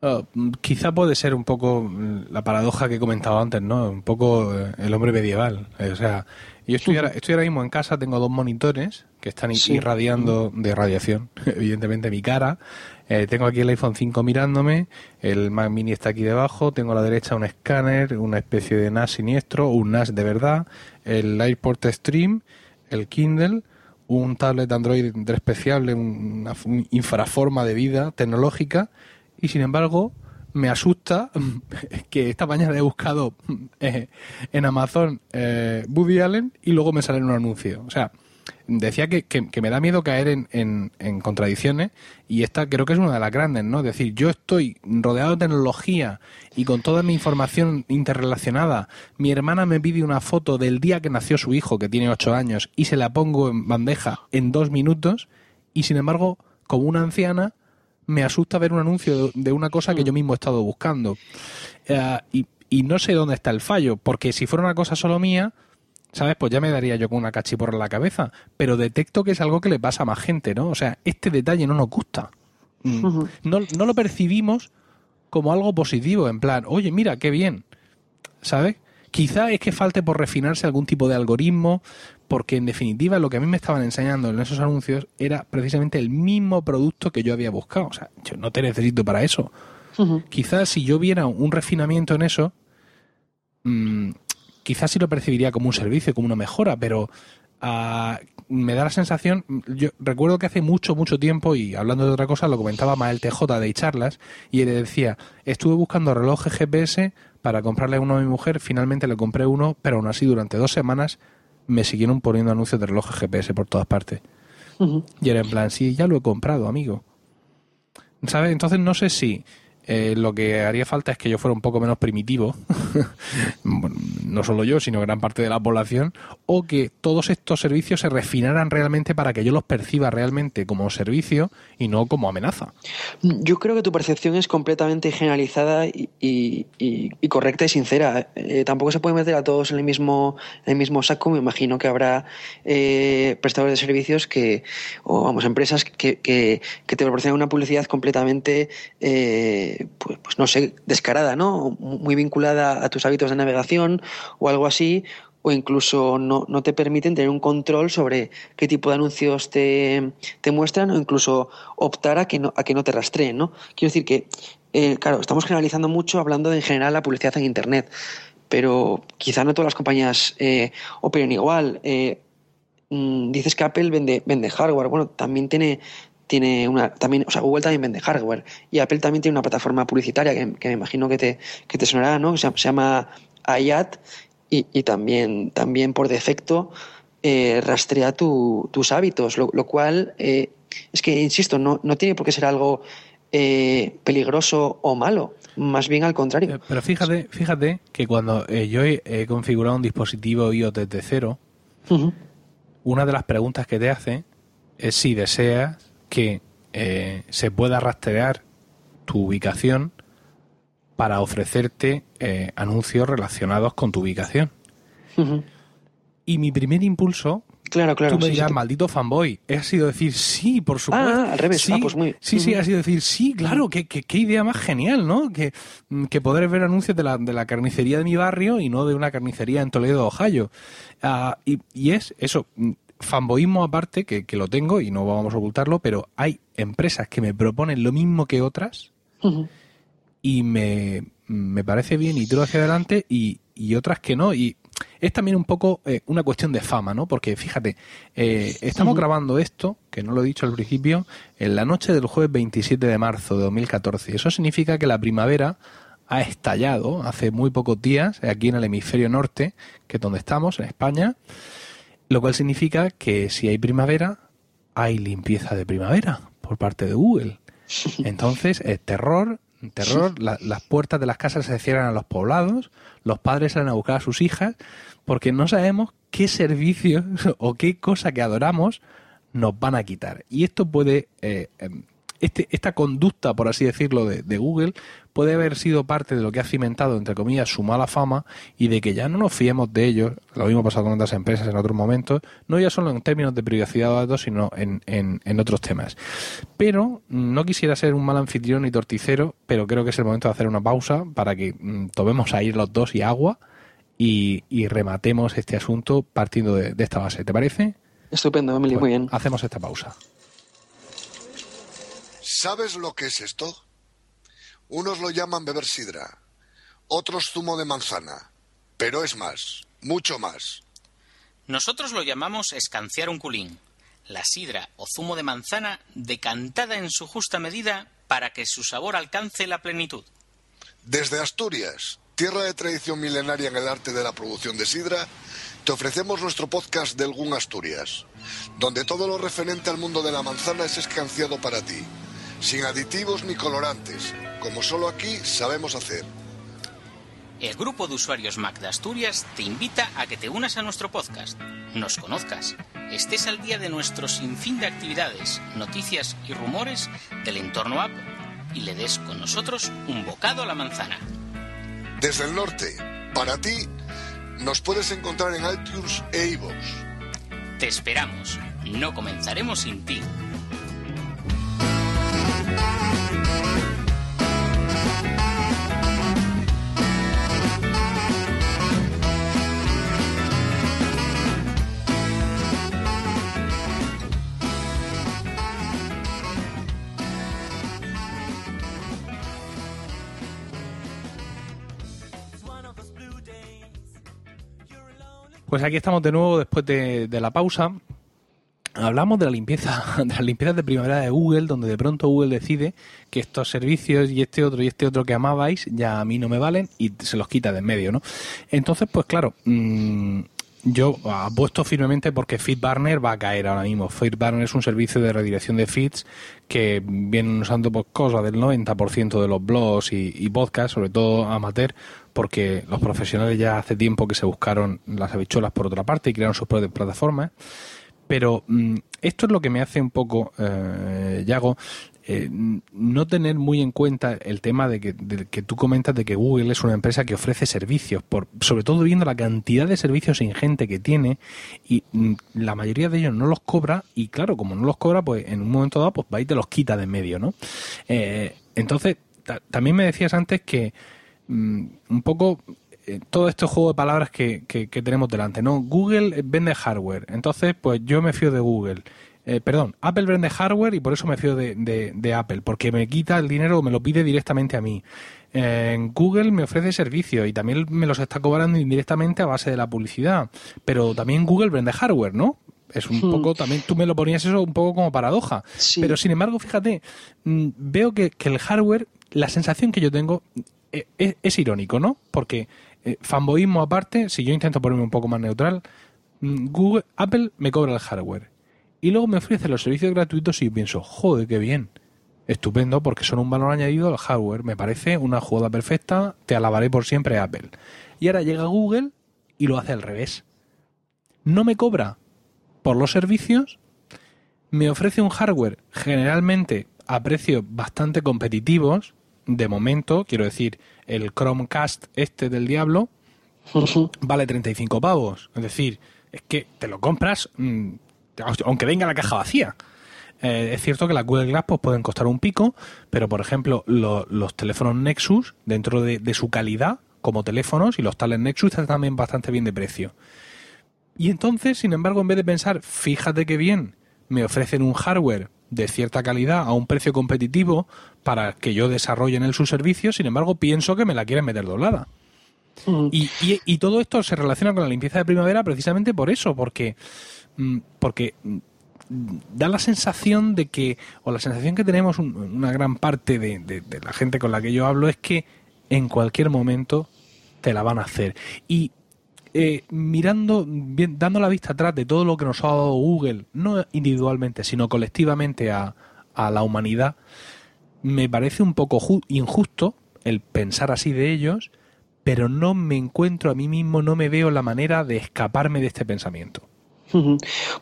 Oh, mm, quizá puede ser un poco la paradoja que he comentado antes, ¿no? Un poco eh, el hombre medieval. O sea, yo estoy ahora, estoy ahora mismo en casa, tengo dos monitores que están irradiando de radiación, evidentemente, mi cara. Eh, tengo aquí el iPhone 5 mirándome, el Mac Mini está aquí debajo, tengo a la derecha un escáner, una especie de NAS siniestro, un NAS de verdad, el AirPort Stream, el Kindle, un tablet Android despreciable, una infraforma de vida tecnológica, y sin embargo me asusta que esta mañana he buscado eh, en Amazon eh, Woody Allen y luego me sale un anuncio. O sea, decía que, que, me da miedo caer en, en, contradicciones y esta creo que es una de las grandes, ¿no? Es decir, yo estoy rodeado de tecnología y con toda mi información interrelacionada. Mi hermana me pide una foto del día que nació su hijo, que tiene ocho años, y se la pongo en bandeja en dos minutos y sin embargo, como una anciana, me asusta ver un anuncio de una cosa que yo mismo he estado buscando. Eh, y, y no sé dónde está el fallo, porque si fuera una cosa solo mía, ¿sabes? Pues ya me daría yo con una cachiporra en la cabeza. Pero detecto que es algo que le pasa a más gente, ¿no? O sea, este detalle no nos gusta. Mm. no, no lo percibimos como algo positivo, en plan, oye, mira, qué bien. ¿Sabes? Quizá es que falte por refinarse algún tipo de algoritmo, porque en definitiva lo que a mí me estaban enseñando en esos anuncios era precisamente el mismo producto que yo había buscado. O sea, yo no te necesito para eso. Quizás si yo viera un refinamiento en eso, mm, quizás sí lo percibiría como un servicio, como una mejora, pero ah, me da la sensación, yo recuerdo que hace mucho, mucho tiempo, y hablando de otra cosa, lo comentaba Mael TJ de charlas, y él decía, estuve buscando relojes GPS para comprarle uno a mi mujer, finalmente le compré uno, pero aún así durante dos semanas me siguieron poniendo anuncios de relojes GPS por todas partes. Y era en plan, sí, ya lo he comprado, amigo. ¿Sabes? Entonces no sé si eh, lo que haría falta es que yo fuera un poco menos primitivo, no solo yo, sino gran parte de la población, o que todos estos servicios se refinaran realmente para que yo los perciba realmente como servicio y no como amenaza. Yo creo que tu percepción es completamente generalizada y, correcta y sincera. Eh, tampoco se puede meter a todos en el mismo, en el mismo saco. Me imagino que habrá eh, prestadores de servicios que, o vamos, empresas que, que, te proporcionan una publicidad completamente pues, pues, no sé, descarada, ¿no? Muy vinculada a tus hábitos de navegación o algo así, o incluso no, no, te permiten tener un control sobre qué tipo de anuncios te, te, muestran o incluso optar a que no, a que no te rastreen, ¿no? Quiero decir que, eh, claro, estamos generalizando mucho hablando de en general la publicidad en Internet, pero quizá no todas las compañías eh, operen igual. Eh, mm, dices que Apple vende, vende hardware, bueno, también tiene tiene una también, o sea, Google también vende hardware y Apple también tiene una plataforma publicitaria que, me imagino que te, que te sonará, ¿no? Se, llama iAd y, y, también, también por defecto eh, rastrea tus hábitos, lo, cual eh, es que, insisto, no, no tiene por qué ser algo eh, peligroso o malo, más bien al contrario. Pero fíjate, fíjate que cuando yo he, configurado un dispositivo iOS desde cero, una de las preguntas que te hace es si deseas que eh, se pueda rastrear tu ubicación para ofrecerte eh, anuncios relacionados con tu ubicación. Y mi primer impulso, claro, claro, tú me dirás, maldito fanboy, ha sido decir sí, por supuesto. Ah, al revés, sí, ah, pues muy... sí, sí, ha sido decir sí, claro, qué, qué, idea más genial, ¿no? Que, que poder ver anuncios de la, de la carnicería de mi barrio y no de una carnicería en Toledo, Ohio. Ah, y, y es eso, fanboísmo aparte, que, lo tengo y no vamos a ocultarlo, pero hay empresas que me proponen lo mismo que otras y me, me, parece bien y tiro hacia adelante y, y, otras que no. Y es también un poco eh, una cuestión de fama, ¿no? Porque fíjate, eh, estamos grabando esto, que no lo he dicho al principio, en la noche del jueves 27 de marzo de 2014. Eso significa que la primavera ha estallado hace muy pocos días aquí en el hemisferio norte, que es donde estamos, en España. Lo cual significa que si hay primavera, hay limpieza de primavera por parte de Google. Entonces, es terror, terror, las puertas de las casas se cierran a los poblados, los padres salen a buscar a sus hijas, porque no sabemos qué servicios o qué cosa que adoramos nos van a quitar. Y esto puede eh, em, este, esta conducta, por así decirlo, de, Google puede haber sido parte de lo que ha cimentado, entre comillas, su mala fama y de que ya no nos fiemos de ellos, lo mismo pasado con otras empresas en otros momentos, no ya solo en términos de privacidad de datos, sino en, en, otros temas. Pero no quisiera ser un mal anfitrión ni torticero, pero creo que es el momento de hacer una pausa para que mm, tomemos ahí los dos y agua y, rematemos este asunto partiendo de, esta base. ¿Te parece? Estupendo, Emily, muy bien. Hacemos esta pausa. ¿Sabes lo que es esto? Unos lo llaman beber sidra, otros zumo de manzana, pero es más, mucho más. Nosotros lo llamamos escanciar un culín, la sidra o zumo de manzana decantada en su justa medida para que su sabor alcance la plenitud. Desde Asturias, tierra de tradición milenaria en el arte de la producción de sidra, te ofrecemos nuestro podcast del GUN Asturias, donde todo lo referente al mundo de la manzana es escanciado para ti sin aditivos ni colorantes, como solo aquí sabemos hacer. El grupo de usuarios Mac de Asturias te invita a que te unas a nuestro podcast, nos conozcas, estés al día de nuestro sinfín de actividades, noticias y rumores del entorno Apple y le des con nosotros un bocado a la manzana. Desde el norte, para ti, nos puedes encontrar en iTunes e iVoox. Te esperamos, no comenzaremos sin ti. Pues aquí estamos de nuevo después de, la pausa. Hablamos de la limpieza, de las limpiezas de primavera de Google, donde de pronto Google decide que estos servicios y este otro y este otro que amabais ya a mí no me valen y se los quita de en medio, ¿no? Entonces, pues claro, mmm, yo apuesto firmemente porque FeedBurner va a caer ahora mismo. FeedBurner es un servicio de redirección de feeds que vienen usando pues, cosas del 90% de los blogs y, podcasts, sobre todo amateur, porque los profesionales ya hace tiempo que se buscaron las habichuelas por otra parte y crearon sus propias plataformas. Pero mm, esto es lo que me hace un poco, eh, Yago, eh, no tener muy en cuenta el tema de que, que, tú comentas de que Google es una empresa que ofrece servicios, por, sobre todo viendo la cantidad de servicios ingente que tiene y mm, la mayoría de ellos no los cobra y claro, como no los cobra, pues en un momento dado pues va y te los quita de medio, ¿no? Eh, entonces, también me decías antes que mm, un poco eh, todo este juego de palabras que, que, que, tenemos delante, ¿no? Google vende hardware, entonces pues yo me fío de Google eh, perdón, Apple vende hardware y por eso me fío de, Apple, porque me quita el dinero o me lo pide directamente a mí. En Google me ofrece servicios y también me los está cobrando indirectamente a base de la publicidad. Pero también Google vende hardware, ¿no? Es un hmm. poco, también tú me lo ponías eso un poco como paradoja. Pero sin embargo, fíjate, mm, veo que, el hardware, la sensación que yo tengo eh, es, irónico, ¿no? Porque eh, aparte, si yo intento ponerme un poco más neutral, mm, Google, Apple me cobra el hardware y luego me ofrece los servicios gratuitos y pienso, joder, qué bien. Estupendo, porque son un valor añadido al hardware. Me parece una jugada perfecta. Te alabaré por siempre, Apple. Y ahora llega Google y lo hace al revés. No me cobra por los servicios, me ofrece un hardware generalmente a precios bastante competitivos. De momento, quiero decir, el Chromecast este del diablo vale 35 pavos. Es decir, es que te lo compras, mm, aunque venga la caja vacía. Eh, es cierto que las Google Glass pues, pueden costar un pico, pero por ejemplo los teléfonos Nexus, dentro de, su calidad como teléfonos, y los tales Nexus están también bastante bien de precio. Y entonces, sin embargo, en vez de pensar, fíjate qué bien, me ofrecen un hardware de cierta calidad a un precio competitivo para que yo desarrolle en él su servicio, sin embargo, pienso que me la quieren meter doblada. Mm. y todo esto se relaciona con la limpieza de primavera precisamente por eso, porque Mm, porque mm, da la sensación de que, o la sensación que tenemos una gran parte de, la gente con la que yo hablo es que en cualquier momento te la van a hacer. Y eh, mirando, dando la vista atrás de todo lo que nos ha dado Google, no individualmente, sino colectivamente a, a la humanidad, me parece un poco injusto el pensar así de ellos, pero no me encuentro a mí mismo, no me veo la manera de escaparme de este pensamiento.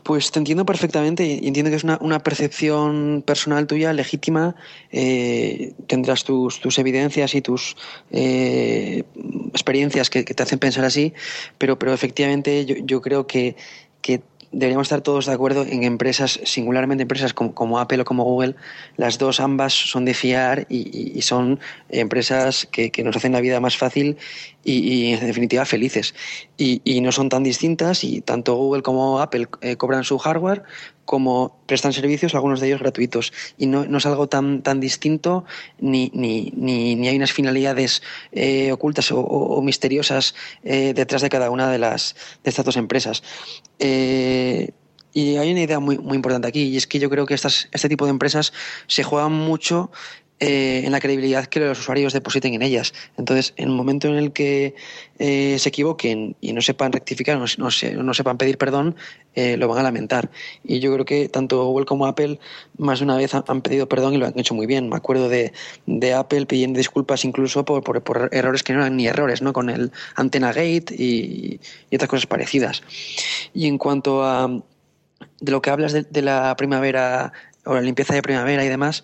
Pues te entiendo perfectamente y entiendo que es una, percepción personal tuya legítima. Eh, tendrás tus, evidencias y tus eh, experiencias que, te hacen pensar así, pero, pero efectivamente yo, creo que deberíamos estar todos de acuerdo en empresas, singularmente empresas como, Apple o como Google, las dos ambas son de fiar y, son empresas que, nos hacen la vida más fácil y, en definitiva felices. Y, no son tan distintas y tanto Google como Apple eh, cobran su hardware como prestan servicios, algunos de ellos gratuitos. Y no, es algo tan, tan distinto ni, ni, ni, hay unas finalidades eh, ocultas o, misteriosas eh, detrás de cada una de, las, de estas dos empresas. Eh, y hay una idea muy, muy importante aquí, y es que yo creo que estas, este tipo de empresas se juegan mucho eh, en la credibilidad que los usuarios depositen en ellas. Entonces, en el momento en el que eh, se equivoquen y no sepan rectificar, no, no, sepan pedir perdón, eh, lo van a lamentar. Y yo creo que tanto Google como Apple más de una vez han, pedido perdón y lo han hecho muy bien. Me acuerdo de, Apple pidiendo disculpas incluso por, errores que no eran ni errores, ¿no? Con el Antena Gate y, otras cosas parecidas. Y en cuanto a de lo que hablas de la primavera o la limpieza de primavera y demás,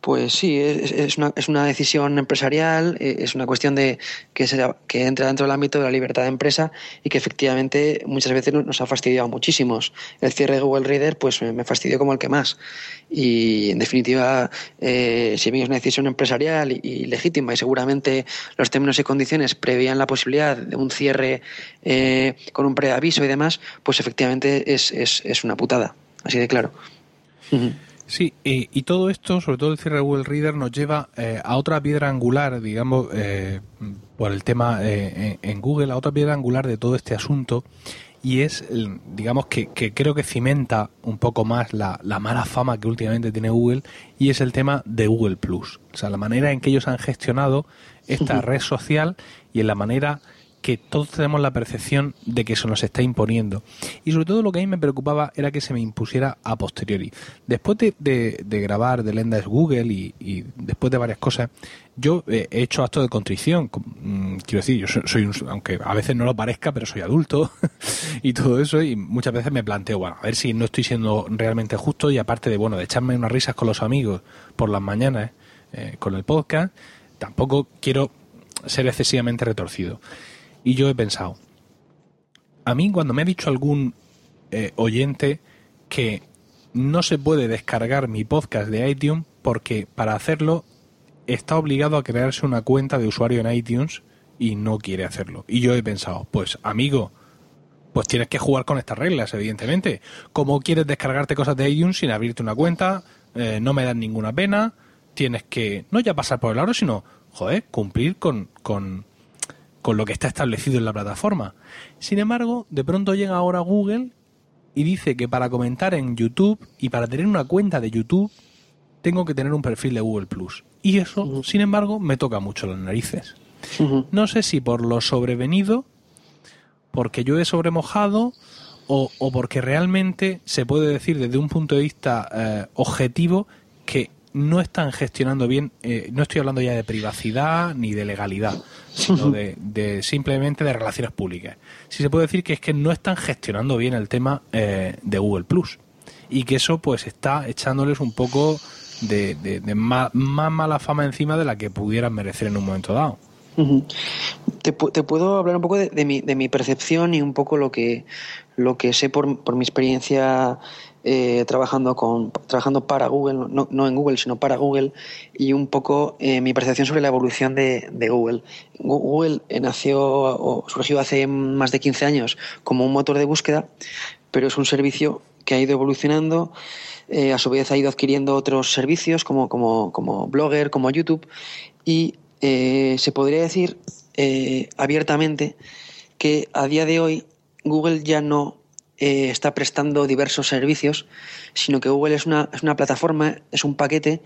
pues sí, es, una, es una decisión empresarial, eh, es una cuestión de que, que entra dentro del ámbito de la libertad de empresa y que efectivamente muchas veces nos ha fastidiado muchísimos. El cierre de Google Reader pues me fastidió como el que más. Y en definitiva, eh, si bien es una decisión empresarial y, legítima y seguramente los términos y condiciones prevían la posibilidad de un cierre eh, con un preaviso y demás, pues efectivamente es, es, es una putada. Así de claro. Sí, y, todo esto, sobre todo el cierre de Google Reader, nos lleva eh, a otra piedra angular, digamos, eh, por el tema eh, en Google, a otra piedra angular de todo este asunto, y es, digamos, que, que, creo que cimenta un poco más la, la, mala fama que últimamente tiene Google y es el tema de Google Plus. O sea, la manera en que ellos han gestionado esta red social y en la manera que todos tenemos la percepción de que eso nos está imponiendo. Y sobre todo lo que a mí me preocupaba era que se me impusiera a posteriori. Después de, de, grabar de Lenda es Google y, después de varias cosas, yo he hecho actos de contrición. Mm, quiero decir, yo soy, un, aunque a veces no lo parezca, pero soy adulto y todo eso, y muchas veces me planteo, bueno, a ver si no estoy siendo realmente justo y aparte de, bueno, de echarme unas risas con los amigos por las mañanas eh, con el podcast, tampoco quiero ser excesivamente retorcido. Y yo he pensado, a mí cuando me ha dicho algún eh, oyente que no se puede descargar mi podcast de iTunes porque para hacerlo está obligado a crearse una cuenta de usuario en iTunes y no quiere hacerlo. Y yo he pensado, pues amigo, pues tienes que jugar con estas reglas, evidentemente. ¿Cómo quieres descargarte cosas de iTunes sin abrirte una cuenta? Eh, no me dan ninguna pena. Tienes que, no ya pasar por el aro, sino, joder, cumplir con, con, con lo que está establecido en la plataforma. Sin embargo, de pronto llega ahora Google y dice que para comentar en YouTube y para tener una cuenta de YouTube tengo que tener un perfil de Google Plus. Y eso, sin embargo, me toca mucho las narices. No sé si por lo sobrevenido, porque yo he sobremojado, o, o porque realmente se puede decir desde un punto de vista eh, objetivo que no están gestionando bien, eh, no estoy hablando ya de privacidad ni de legalidad, sino de, simplemente de relaciones públicas. Si se puede decir que es que no están gestionando bien el tema eh, de Google Plus y que eso pues está echándoles un poco de, más, mala fama encima de la que pudieran merecer en un momento dado. te, puedo hablar un poco de, mi, de mi percepción y un poco lo que, lo que sé por, por mi experiencia eh, trabajando, con, trabajando para Google, no, no, en Google, sino para Google, y un poco eh, mi percepción sobre la evolución de, de Google. Google eh, nació o surgió hace más de 15 años como un motor de búsqueda, pero es un servicio que ha ido evolucionando, a su vez ha ido adquiriendo otros servicios como, como, como Blogger, como YouTube, y se podría decir abiertamente que a día de hoy Google ya no eh, está prestando diversos servicios, sino que Google es una, es una plataforma, es un paquete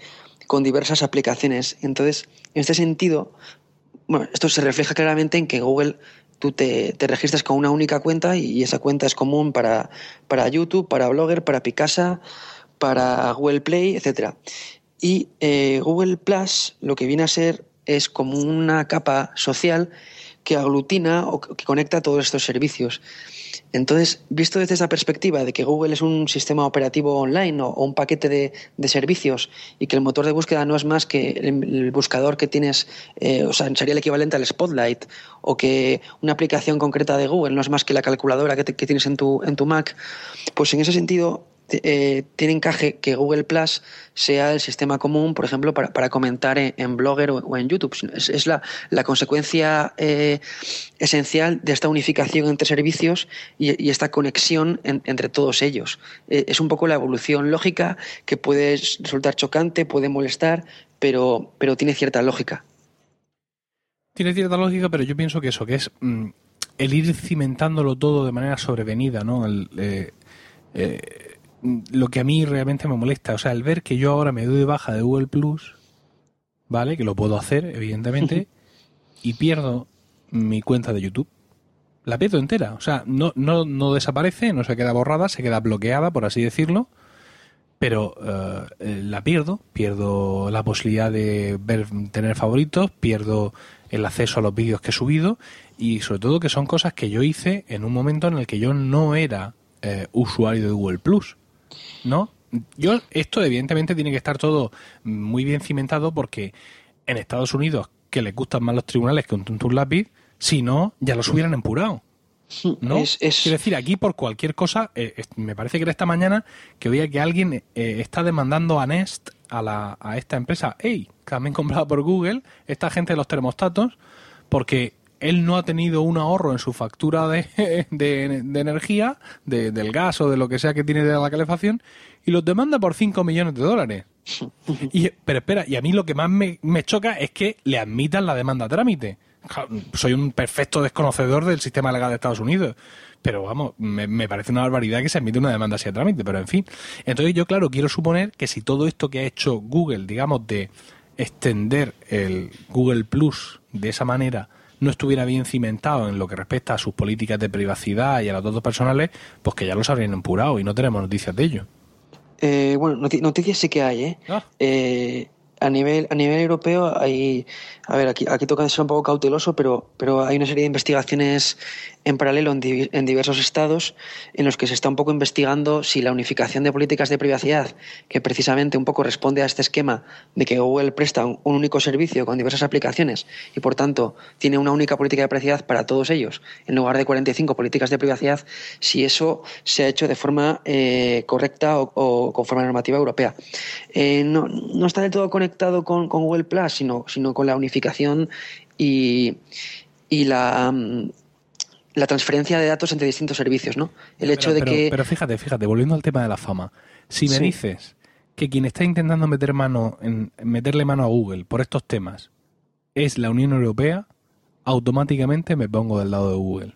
con diversas aplicaciones. Entonces, en este sentido, bueno, esto se refleja claramente en que Google tú te, te, registras con una única cuenta y esa cuenta es común para, para YouTube, para Blogger, para Picasa, para Google Play, etc. Y eh, Google Plus lo que viene a ser es como una capa social que aglutina o que conecta todos estos servicios. Entonces, visto desde esa perspectiva de que Google es un sistema operativo online o, un paquete de, servicios y que el motor de búsqueda no es más que el, buscador que tienes, eh, o sea, sería el equivalente al Spotlight, o que una aplicación concreta de Google no es más que la calculadora que, que tienes en tu, en tu Mac, pues en ese sentido eh, tiene encaje que Google Plus sea el sistema común, por ejemplo, para, comentar en, Blogger o, en YouTube. Es, la, consecuencia eh, esencial de esta unificación entre servicios y, esta conexión entre todos ellos. Eh, es un poco la evolución lógica que puede resultar chocante, puede molestar, pero, pero tiene cierta lógica. Tiene cierta lógica, pero yo pienso que eso, que es mm, el ir cimentándolo todo de manera sobrevenida, ¿no? El, lo que a mí realmente me molesta, o sea, el ver que yo ahora me doy de baja de Google Plus, ¿vale? Que lo puedo hacer, evidentemente, y pierdo mi cuenta de YouTube. La pierdo entera, o sea, no, no, no desaparece, no se queda borrada, se queda bloqueada, por así decirlo, pero eh, la pierdo, pierdo la posibilidad de ver, tener favoritos, pierdo el acceso a los vídeos que he subido y sobre todo que son cosas que yo hice en un momento en el que yo no era eh, usuario de Google Plus. ¿No? Yo, esto evidentemente tiene que estar todo muy bien cimentado porque en Estados Unidos, que les gustan más los tribunales que un tuntun lápiz, si no, ya los hubieran empurado. ¿No? Es, Quiero decir, aquí por cualquier cosa, eh, me parece que era esta mañana que oía que alguien eh, está demandando a Nest, a, la, a esta empresa, hey, también comprada por Google, esta gente de los termostatos, porque él no ha tenido un ahorro en su factura de, de, energía, de, del gas o de lo que sea que tiene de la calefacción, y los demanda por 5 millones de dólares. Y, pero espera, y a mí lo que más me, choca es que le admitan la demanda a trámite. soy un perfecto desconocedor del sistema legal de Estados Unidos. Pero vamos, me, parece una barbaridad que se admite una demanda así a trámite, pero en fin. Entonces yo, claro, quiero suponer que si todo esto que ha hecho Google, digamos, de extender el Google Plus de esa manera no estuviera bien cimentado en lo que respecta a sus políticas de privacidad y a los datos personales, pues que ya los habrían empurado y no tenemos noticias de ello. Eh, bueno, noticias sí que hay, ¿eh? Ah. eh a nivel, a nivel europeo hay, a ver, aquí, aquí toca ser un poco cauteloso, pero, pero hay una serie de investigaciones en paralelo en, diversos estados en los que se está un poco investigando si la unificación de políticas de privacidad, que precisamente un poco responde a este esquema de que Google presta un, único servicio con diversas aplicaciones y por tanto tiene una única política de privacidad para todos ellos, en lugar de 45 políticas de privacidad, si eso se ha hecho de forma eh, correcta o, conforme a la normativa europea. Eh, no, está del todo conectado con, Google Plus, sino, con la unificación y, la la transferencia de datos entre distintos servicios, ¿no? El hecho de que... Pero fíjate, fíjate, volviendo al tema de la fama, si me dices que quien está intentando meter mano en, meterle mano a Google por estos temas es la Unión Europea, automáticamente me pongo del lado de Google.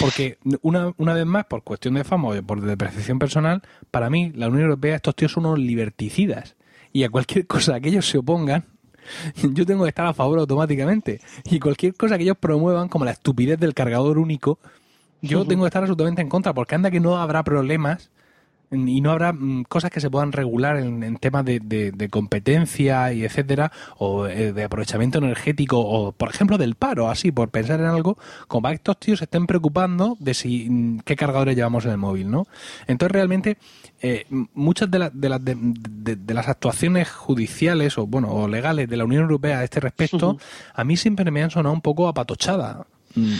Porque una, una vez más, por cuestión de fama o por de percepción personal, para mí la Unión Europea, estos tíos son unos liberticidas. Y a cualquier cosa que ellos se opongan, yo tengo que estar a favor automáticamente. Y cualquier cosa que ellos promuevan, como la estupidez del cargador único, yo tengo que estar absolutamente en contra, porque anda que no habrá problemas y no habrá mm, cosas que se puedan regular en, temas de, competencia y etcétera, o eh, de aprovechamiento energético, o por ejemplo del paro, así, por pensar en algo, como que estos tíos se estén preocupando de si mm, qué cargadores llevamos en el móvil, ¿no? Entonces realmente eh, muchas de, de, las actuaciones judiciales o bueno o legales de la Unión Europea a este respecto, a mí siempre me han sonado un poco apatochada. Mm.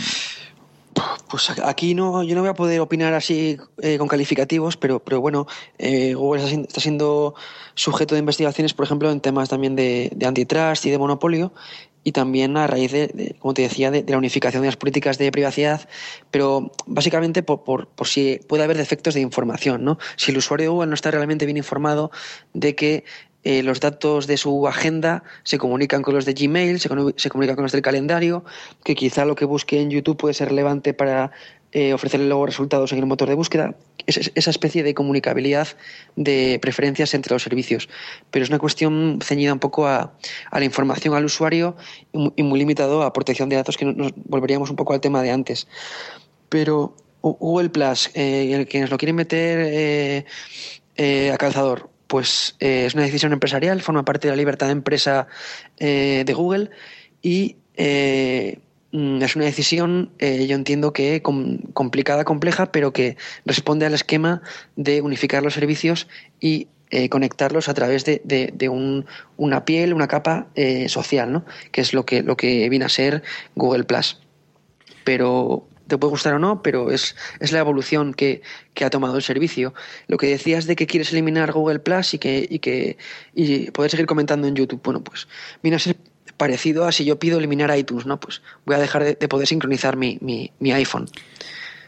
Pues aquí no, yo no voy a poder opinar así eh, con calificativos, pero, pero bueno, eh, Google está, siendo sujeto de investigaciones, por ejemplo, en temas también de, de antitrust y de monopolio, y también a raíz de, como te decía, de, la unificación de las políticas de privacidad, pero básicamente por, por, por, si puede haber defectos de información, ¿no? Si el usuario de Google no está realmente bien informado de que eh, los datos de su agenda se comunican con los de Gmail, se, se, comunican con los del calendario, que quizá lo que busque en YouTube puede ser relevante para eh, ofrecerle luego resultados en el motor de búsqueda. Es, esa especie de comunicabilidad de preferencias entre los servicios. Pero es una cuestión ceñida un poco a, la información al usuario y muy, limitado a protección de datos, que nos volveríamos un poco al tema de antes. Pero Google Plus, eh, quienes lo quieren meter eh, a calzador, pues eh, es una decisión empresarial, forma parte de la libertad de empresa eh, de Google y eh, mm, es una decisión, yo entiendo que complicada, compleja, pero que responde al esquema de unificar los servicios y conectarlos a través de, una piel, una capa social, ¿no? que es lo que, lo que viene a ser Google Plus. Pero te puede gustar o no, pero es, es la evolución que, ha tomado el servicio. Lo que decías de que quieres eliminar Google Plus y que, y que y poder seguir comentando en YouTube, bueno, pues viene a ser parecido a si yo pido eliminar iTunes, ¿no? Pues voy a dejar de, poder sincronizar mi, mi, iPhone.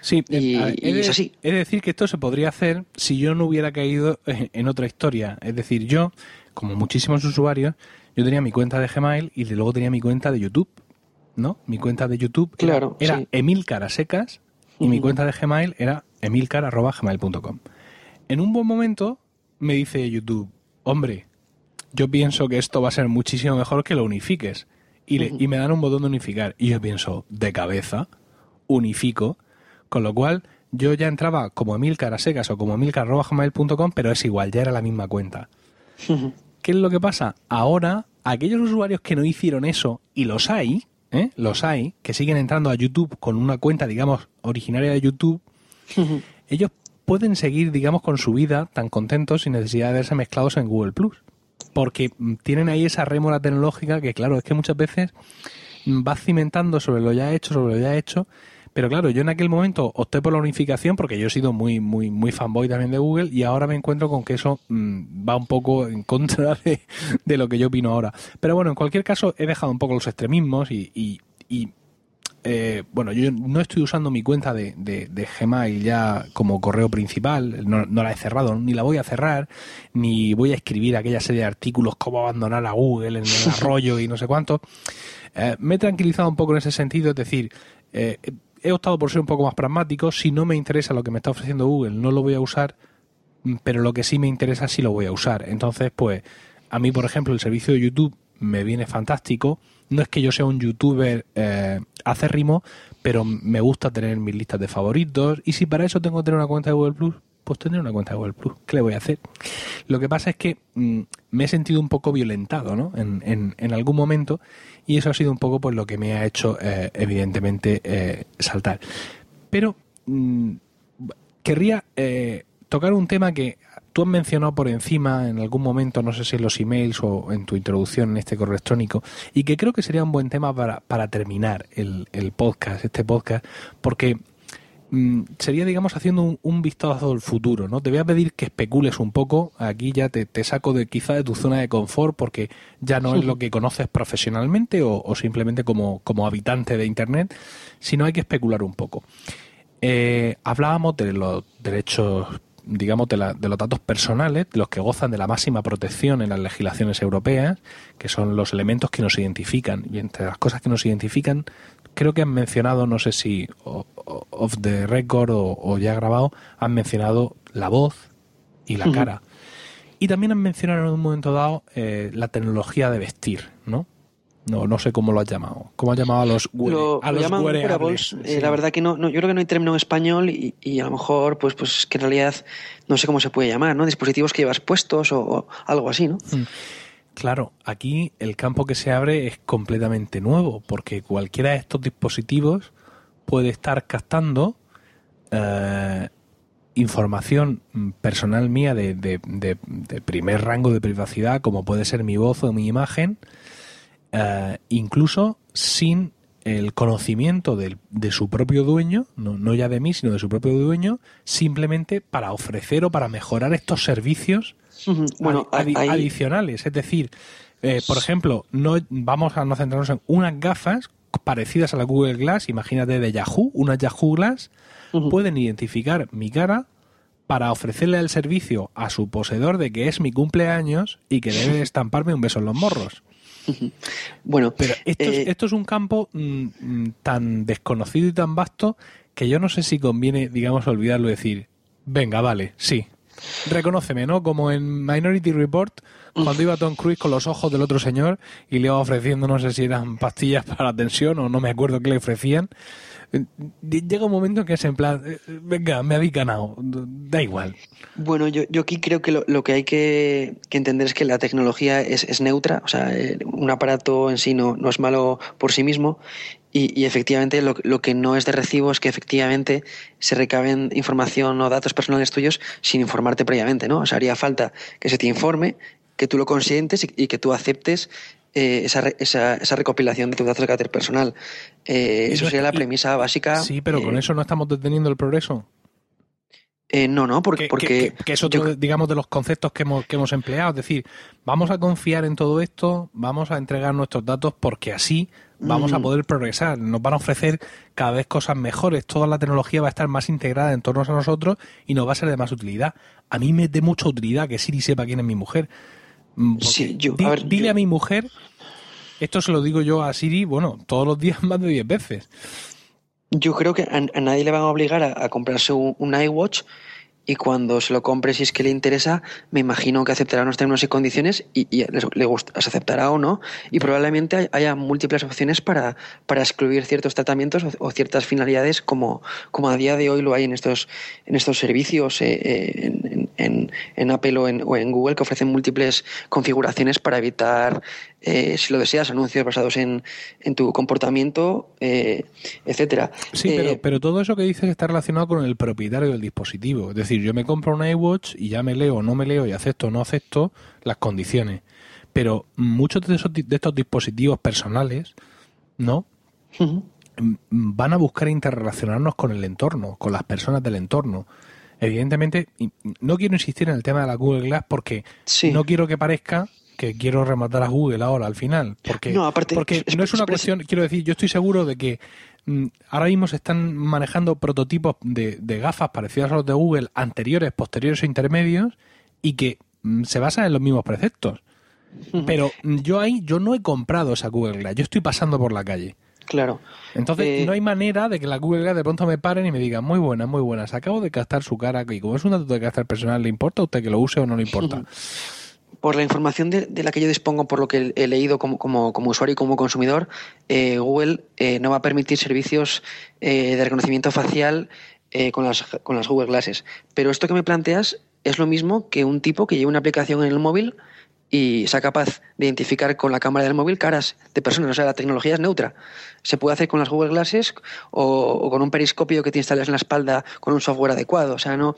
Sí, y, es así. Es decir, que esto se podría hacer si yo no hubiera caído en otra historia. Es decir, yo, como muchísimos usuarios, yo tenía mi cuenta de Gmail y luego tenía mi cuenta de YouTube. ¿No? Mi cuenta de YouTube claro, era, era secas y mi cuenta de Gmail era emilcar.gmail.com. En un buen momento me dice YouTube, hombre, yo pienso que esto va a ser muchísimo mejor que lo unifiques. Y, y me dan un botón de unificar. Y yo pienso, de cabeza, unifico. Con lo cual, yo ya entraba como Emilcar a secas o como emilcar.gmail.com, pero es igual, ya era la misma cuenta. ¿Qué es lo que pasa? Ahora, aquellos usuarios que no hicieron eso, y los hay, ¿eh? los hay, que siguen entrando a YouTube con una cuenta, digamos, originaria de YouTube, ellos pueden seguir, digamos, con su vida tan contentos sin necesidad de verse mezclados en Google Plus. Porque tienen ahí esa rémora tecnológica que, claro, es que muchas veces va cimentando sobre lo ya hecho, sobre lo ya hecho, pero claro, yo en aquel momento opté por la unificación porque yo he sido muy, muy, muy fanboy también de Google y ahora me encuentro con que eso mm, va un poco en contra de, lo que yo opino ahora. Pero bueno, en cualquier caso he dejado un poco los extremismos y, y, eh, bueno, yo no estoy usando mi cuenta de, de, Gmail ya como correo principal, no, la he cerrado, ni la voy a cerrar, ni voy a escribir aquella serie de artículos como abandonar a Google en el arroyo y no sé cuánto. Eh, me he tranquilizado un poco en ese sentido, es decir, eh, he optado por ser un poco más pragmático, si no me interesa lo que me está ofreciendo Google, no lo voy a usar, pero lo que sí me interesa sí lo voy a usar. Entonces, pues, a mí, por ejemplo, el servicio de YouTube me viene fantástico. No es que yo sea un youtuber eh, acérrimo, pero me gusta tener mis listas de favoritos. Y si para eso tengo que tener una cuenta de Google Plus, pues tendré una cuenta de Google Plus. ¿Qué le voy a hacer? Lo que pasa es que mm, me he sentido un poco violentado, ¿no? En, en, algún momento. Y eso ha sido un poco pues lo que me ha hecho, eh, evidentemente, eh, saltar. Pero mm, querría eh, tocar un tema que tú has mencionado por encima en algún momento, no sé si en los emails o en tu introducción en este correo electrónico, y que creo que sería un buen tema para, terminar el, podcast, este podcast, porque sería, digamos, haciendo un, vistazo al futuro, ¿no? Te voy a pedir que especules un poco, aquí ya te, saco de quizá de tu zona de confort, porque ya no es lo que conoces profesionalmente o, o simplemente como, como habitante de Internet, sino hay que especular un poco. Eh, hablábamos de los derechos digamos, de, los datos personales, los que gozan de la máxima protección en las legislaciones europeas, que son los elementos que nos identifican. Y entre las cosas que nos identifican, creo que han mencionado, no sé si off the record o, ya grabado, han mencionado la voz y la cara. Y también han mencionado en un momento dado eh, la tecnología de vestir, ¿no? No, no sé cómo lo has llamado. ¿Cómo has llamado a los, lo, a los wearables? Eh, la verdad que no, yo creo que no hay término en español y, a lo mejor, pues, pues que en realidad no sé cómo se puede llamar, ¿no? Dispositivos que llevas puestos o, algo así, ¿no? Hmm. Claro, aquí el campo que se abre es completamente nuevo, porque cualquiera de estos dispositivos puede estar captando eh, información personal mía de, de, de primer rango de privacidad, como puede ser mi voz o mi imagen, eh, incluso sin el conocimiento de, su propio dueño, no, ya de mí, sino de su propio dueño, simplemente para ofrecer o para mejorar estos servicios bueno, adicionales. Es decir, eh, por ejemplo, no vamos a no centrarnos en unas gafas parecidas a la Google Glass, imagínate de Yahoo, unas Yahoo Glass, pueden identificar mi cara para ofrecerle el servicio a su poseedor de que es mi cumpleaños y que debe estamparme un beso en los morros. Bueno, pero esto, es, eh, esto es un campo mm, mm, tan desconocido y tan vasto que yo no sé si conviene, digamos, olvidarlo y decir, venga, vale, sí, reconóceme, ¿no? Como en Minority Report, cuando iba Tom Cruise con los ojos del otro señor y le iba ofreciendo, no sé si eran pastillas para la tensión o no me acuerdo qué le ofrecían, llega un momento que es en plan, eh, venga, me habéis ganado, da igual. Bueno, yo, yo aquí creo que lo, que hay que, entender es que la tecnología es, neutra, o sea, eh, un aparato en sí no, no es malo por sí mismo y, efectivamente lo, lo, que no es de recibo es que efectivamente se recaben información o datos personales tuyos sin informarte previamente, ¿no? O sea, haría falta que se te informe, que tú lo consientes y que tú aceptes eh, esa, esa, esa, recopilación de tus datos de carácter personal. Eh, eso sería la premisa básica. Sí, pero con eh, eso no estamos deteniendo el progreso. No, no, porque... Que, que, eso, digamos, de los conceptos que hemos, que hemos empleado. Es decir, vamos a confiar en todo esto, vamos a entregar nuestros datos porque así vamos a mm. poder progresar. Nos van a ofrecer cada vez cosas mejores. Toda la tecnología va a estar más integrada en torno a nosotros y nos va a ser de más utilidad. A mí me de mucha utilidad que Siri sepa quién es mi mujer. Mm, sí, yo, dile a mi mujer, esto se lo digo yo a Siri, bueno, todos los días más de 10 veces. Yo creo que a, nadie le van a obligar a, comprarse un, iWatch y cuando se lo compre, si es que le interesa, me imagino que aceptará unos términos y condiciones y, le gusta, aceptará o no. Y probablemente haya múltiples opciones para, para excluir ciertos tratamientos o, ciertas finalidades, como, como a día de hoy lo hay en estos, en estos servicios eh, eh, en, en, Apple o en, o en Google, que ofrecen múltiples configuraciones para evitar eh, si lo deseas, anuncios basados en, en tu comportamiento, eh, etcétera. Sí, pero, eh, pero todo eso que dices está relacionado con el propietario del dispositivo. Es decir, yo me compro un iWatch y ya me leo o no me leo y acepto o no acepto las condiciones. Pero muchos de, esos, de estos dispositivos personales, ¿no? Van a buscar interrelacionarnos con el entorno, con las personas del entorno evidentemente, no quiero insistir en el tema de la Google Glass porque no quiero que parezca que quiero rematar a Google ahora al final. Porque no, aparte, porque no es una cuestión, quiero decir, yo estoy seguro de que mm, ahora mismo se están manejando prototipos de, de gafas parecidas a los de Google, anteriores, posteriores o intermedios, y que mm, se basan en los mismos preceptos. Pero mm, yo ahí, yo no he comprado esa Google Glass, yo estoy pasando por la calle. Claro. Entonces, Eh, no hay manera de que la Google Glass de pronto me paren y me digan, muy buena, muy buena, se acabo de captar su cara y como es un dato de carácter personal, ¿le importa a usted que lo use o no le importa? Por la información de, de la que yo dispongo, por lo que he leído como, como, como usuario y como consumidor, eh, Google eh, no va a permitir servicios eh, de reconocimiento facial eh, con, las, con las Google Glasses. Pero esto que me planteas es lo mismo que un tipo que lleve una aplicación en el móvil y sea capaz de identificar con la cámara del móvil caras de personas. O sea, la tecnología es neutra. Se puede hacer con las Google Glasses o, con un periscopio que te instalas en la espalda con un software adecuado. O sea, no,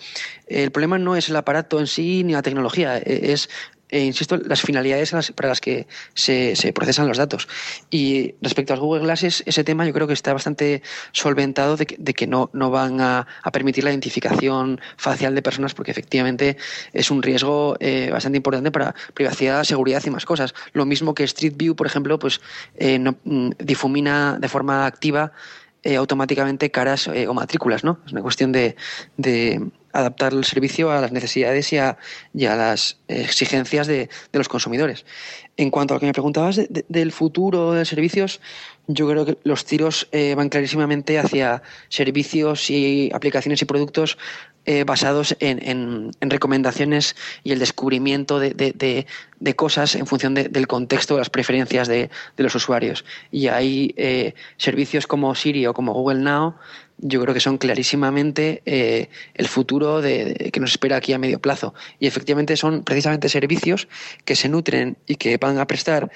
el problema no es el aparato en sí ni la tecnología, e- es eh, insisto, las finalidades para las que se, se procesan los datos. Y respecto a Google Glasses, ese tema yo creo que está bastante solventado de que, de que no, no van a, a permitir la identificación facial de personas porque efectivamente es un riesgo eh, bastante importante para privacidad, seguridad y más cosas. Lo mismo que Street View, por ejemplo, pues eh, mm, difumina de forma activa automáticamente caras o matrículas, ¿no? Es una cuestión de adaptar el servicio a las necesidades y a, y a las exigencias de, de los consumidores. En cuanto a lo que me preguntabas de- de- del futuro de servicios, yo creo que los tiros eh, van clarísimamente hacia servicios y aplicaciones y productos eh, basados en, en- en recomendaciones y el descubrimiento de, de- de- cosas en función de- del contexto, de las preferencias de, de los usuarios. Y hay eh, servicios como Siri o como Google Now, yo creo que son clarísimamente eh, el futuro de, que nos espera aquí a medio plazo. Y efectivamente son precisamente servicios que se nutren y que van a prestar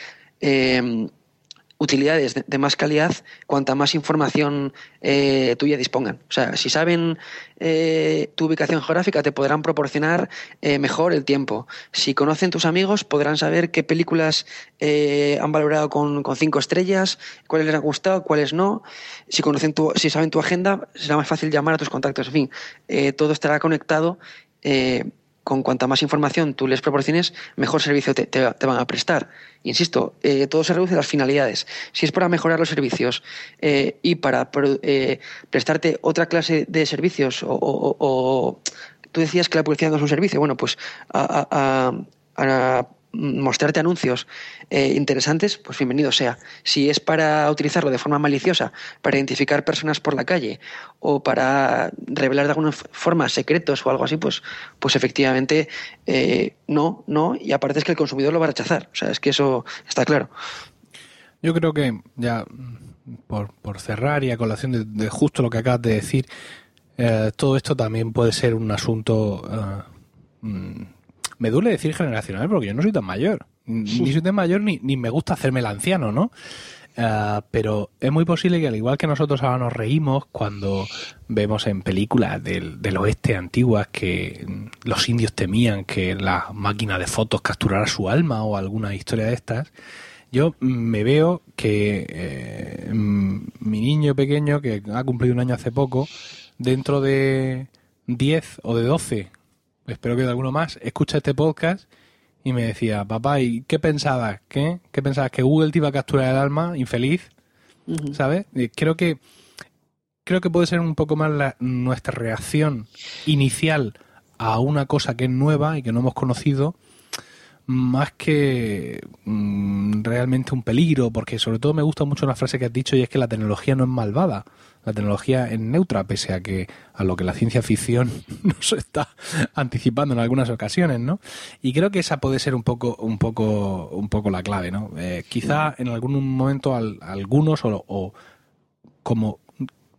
utilidades de, más calidad cuanta más información eh, tuya dispongan. O sea, si saben eh, tu ubicación geográfica, te podrán proporcionar eh, mejor el tiempo. Si conocen tus amigos, podrán saber qué películas eh, han valorado con, con cinco estrellas, cuáles les han gustado, cuáles no. Si conocen tu, si saben tu agenda, será más fácil llamar a tus contactos. En fin, eh, todo estará conectado. eh, con cuanta más información tú les proporciones, mejor servicio te, van a prestar. Insisto, eh, todo se reduce a las finalidades. Si es para mejorar los servicios eh, y para eh, prestarte otra clase de servicios, o, tú decías que la publicidad no es un servicio, bueno, pues a, a- a- a mostrarte anuncios eh, interesantes, pues bienvenido sea. Si es para utilizarlo de forma maliciosa, para identificar personas por la calle o para revelar de alguna forma secretos o algo así, pues, pues efectivamente eh, no, no, y aparte que el consumidor lo va a rechazar. O sea, es que eso está claro. Yo creo que ya por, por cerrar y a colación de, justo lo que acabas de decir, eh, todo esto también puede ser un asunto, mm, me duele decir generacional porque yo no soy tan mayor, ni soy tan mayor ni, ni me gusta hacerme el anciano, ¿no? Eh, pero es muy posible que al igual que nosotros ahora nos reímos cuando vemos en películas del, del oeste antiguas que los indios temían que la máquina de fotos capturara su alma o alguna historia de estas, yo me veo que eh, mm, mi niño pequeño, que ha cumplido un año hace poco, dentro de 10 o de 12, espero que de alguno más, escucha este podcast y me decía, papá, ¿y qué pensabas? ¿Qué? ¿Qué pensabas? ¿Que Google te iba a capturar el alma? Infeliz, ¿sabes? Y creo que creo que puede ser un poco más la- nuestra reacción inicial a una cosa que es nueva y que no hemos conocido, más que mm, realmente un peligro, porque sobre todo me gusta mucho una frase que has dicho y es que la tecnología no es malvada, la tecnología es neutra, pese a que a lo que la ciencia ficción nos está anticipando en algunas ocasiones, ¿no? Y creo que esa puede ser un poco, un poco, un poco la clave, ¿no? Eh, quizá en algún momento al- algunos o, o como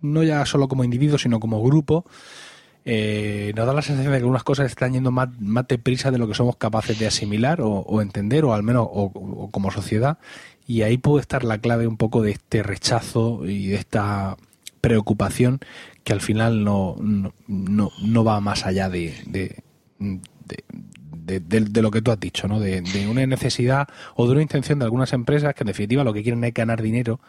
no ya solo como individuo, sino como grupo, eh, nos da la sensación de que algunas cosas están yendo más, más deprisa de lo que somos capaces de asimilar o, entender, o al menos o, como sociedad. Y ahí puede estar la clave un poco de este rechazo y de esta preocupación que al final no, no, no, va más allá de, de, lo que tú has dicho, ¿no? De una necesidad o de una intención de algunas empresas que en definitiva lo que quieren es ganar dinero,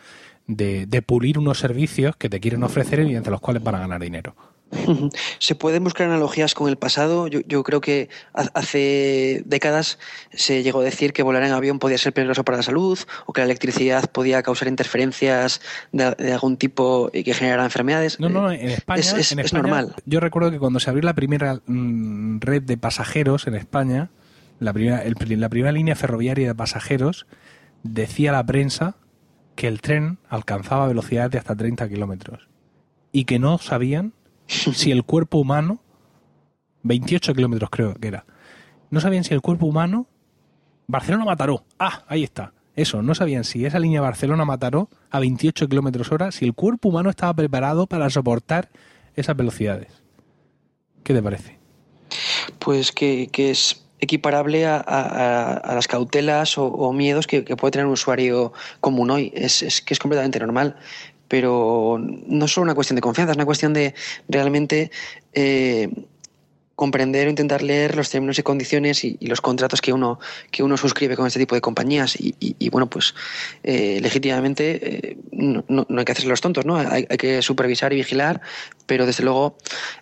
de, de pulir unos servicios que te quieren ofrecer y entre los cuales van a ganar dinero. Se pueden buscar analogías con el pasado. Yo, creo que hace décadas se llegó a decir que volar en avión podía ser peligroso para la salud o que la electricidad podía causar interferencias de, algún tipo y que generara enfermedades. No, no, en España es, normal. Yo recuerdo que cuando se abrió la primera mm, red de pasajeros en España, la primera, la primera línea ferroviaria de pasajeros, decía la prensa que el tren alcanzaba velocidades de hasta 30 kilómetros y que no sabían si el cuerpo humano, 28 kilómetros creo que era, no sabían si el cuerpo humano, Barcelona-Mataró, ah, ahí está, eso, no sabían si esa línea Barcelona-Mataró a 28 kilómetros hora, si el cuerpo humano estaba preparado para soportar esas velocidades. ¿Qué te parece? Pues que, es equiparable a, las cautelas o, miedos que, puede tener un usuario común hoy. Es, es, que es completamente normal pero no es solo una cuestión de confianza, es una cuestión de realmente eh, comprender o intentar leer los términos y condiciones y, los contratos que uno que uno suscribe con este tipo de compañías. Y, bueno pues eh, legítimamente eh, no, hay que hacerse los tontos no hay, que supervisar y vigilar pero desde luego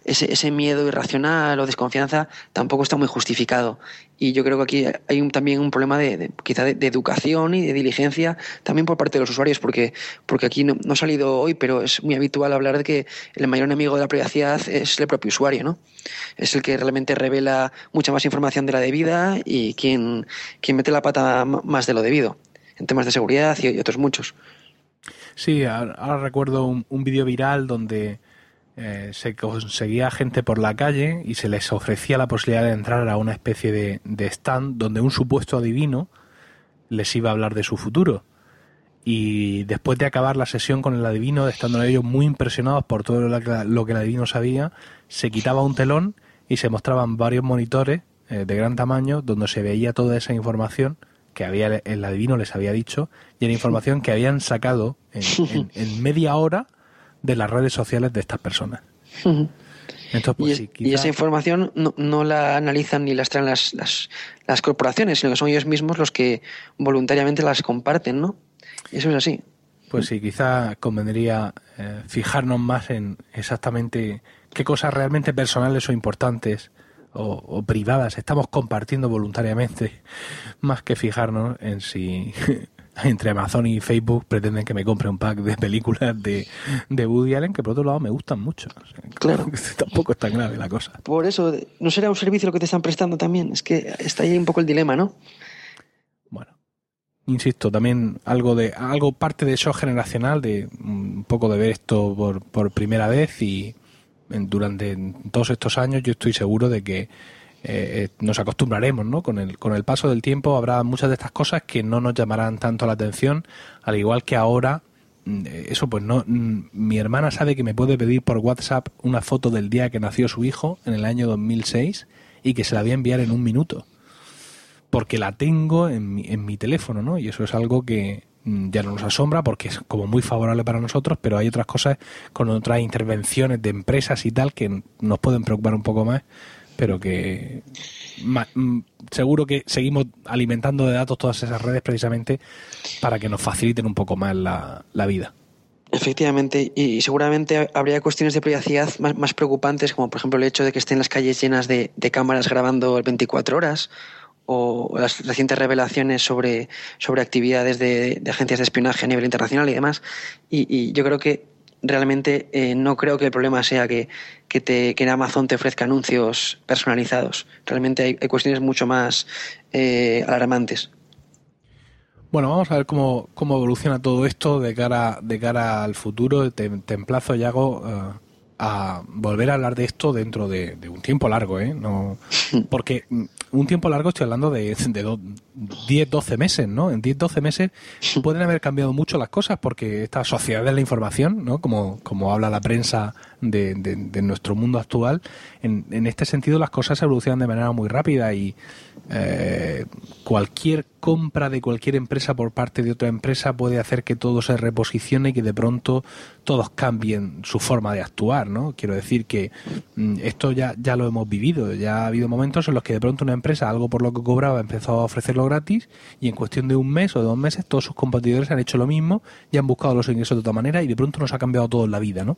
ese, ese, miedo irracional o desconfianza tampoco está muy justificado y yo creo que aquí hay también un problema de, quizá de, educación y de diligencia también por parte de los usuarios porque porque aquí no, no ha salido hoy pero es muy habitual hablar de que el mayor enemigo de la privacidad es el propio usuario no es el que realmente revela mucha más información de la debida y quien, quien mete la pata más de lo debido, en temas de seguridad y, otros muchos. Sí, ahora recuerdo un, vídeo viral donde eh, se conseguía gente por la calle y se les ofrecía la posibilidad de entrar a una especie de, de stand donde un supuesto adivino les iba a hablar de su futuro. Y después de acabar la sesión con el adivino, estando ellos muy impresionados por todo lo que el adivino sabía, se quitaba un telón y se mostraban varios monitores eh, de gran tamaño donde se veía toda esa información que había el adivino les había dicho y era información que habían sacado en, media hora de las redes sociales de estas personas. Pues y, esa información no, la analizan ni las traen las, las, las corporaciones, sino que son ellos mismos los que voluntariamente las comparten, ¿no? Eso es así. Pues sí, quizá convendría eh, fijarnos más en exactamente qué cosas realmente personales o importantes o, privadas estamos compartiendo voluntariamente, más que fijarnos en si entre Amazon y Facebook pretenden que me compre un pack de películas de, de Woody Allen que por otro lado me gustan mucho. claro. Tampoco es tan grave la cosa. Por eso, ¿no será un servicio lo que te están prestando también? Es que está ahí un poco el dilema, ¿no? insisto, también algo de algo parte de eso generacional, de un poco de ver esto por, por primera vez y durante todos estos años yo estoy seguro de que eh, nos acostumbraremos, ¿no? Con el, con el paso del tiempo habrá muchas de estas cosas que no nos llamarán tanto la atención, al igual que ahora, mm, eso pues no, mm, mi hermana sabe que me puede pedir por WhatsApp una foto del día que nació su hijo en el año 2006 y que se la voy a enviar en un minuto porque la tengo en mi, en mi teléfono, ¿no? Y eso es algo que mm, ya no nos asombra porque es como muy favorable para nosotros, pero hay otras cosas con otras intervenciones de empresas y tal que nos pueden preocupar un poco más, pero que mm, seguro que seguimos alimentando de datos todas esas redes precisamente para que nos faciliten un poco más la, vida. Efectivamente, y seguramente habría cuestiones de privacidad más, preocupantes, como por ejemplo el hecho de que estén las calles llenas de, de cámaras grabando el 24 horas, o las recientes revelaciones sobre, sobre actividades de, agencias de espionaje a nivel internacional y demás. Y, yo creo que realmente eh, no creo que el problema sea que, que, te, que Amazon te ofrezca anuncios personalizados. Realmente hay, cuestiones mucho más eh, alarmantes. Bueno, vamos a ver cómo, cómo evoluciona todo esto de cara, de cara al futuro. Te, te emplazo, Yago, uh, a volver a hablar de esto dentro de, de un tiempo largo, ¿eh? No, porque un tiempo largo estoy hablando de, de 10, 12 meses, ¿no? En 10, 12 meses pueden haber cambiado mucho las cosas porque esta sociedad de la información, ¿no? Como, como habla la prensa de, de, nuestro mundo actual, en, en, este sentido las cosas evolucionan de manera muy rápida y eh, cualquier compra de cualquier empresa por parte de otra empresa puede hacer que todo se reposicione y que de pronto todos cambien su forma de actuar, ¿no? Quiero decir que mm, esto ya, ya lo hemos vivido, ya ha habido momentos en los que de pronto una empresa, algo por lo que cobraba, empezó a ofrecer hacerlo gratis y en cuestión de un mes o de dos meses todos sus competidores han hecho lo mismo y han buscado los ingresos de otra manera y de pronto nos ha cambiado todo en la vida, ¿no?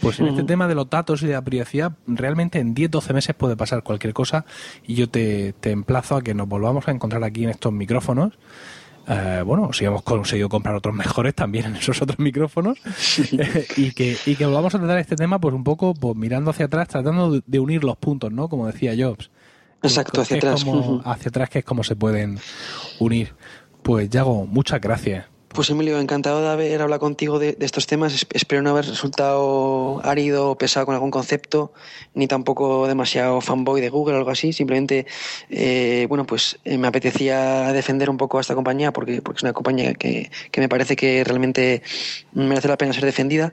Pues en este tema de los datos y de la privacidad, realmente en 10-12 meses puede pasar cualquier cosa y yo te, te emplazo a que nos volvamos a encontrar aquí en estos micrófonos eh, bueno, si hemos conseguido comprar otros mejores también en esos otros micrófonos y, que, y que volvamos a tratar este tema pues un poco pues mirando hacia atrás, tratando de unir los puntos, ¿no? Como decía Jobs. Exacto, hacia atrás. hacia atrás que es como se pueden unir. Pues Yago, muchas gracias pues Emilio, encantado de haber hablado contigo de, estos temas. Espero no haber resultado árido o pesado con algún concepto, ni tampoco demasiado fanboy de Google o algo así. Simplemente, eh, bueno, pues eh, me apetecía defender un poco a esta compañía porque, porque es una compañía que, que me parece que realmente merece la pena ser defendida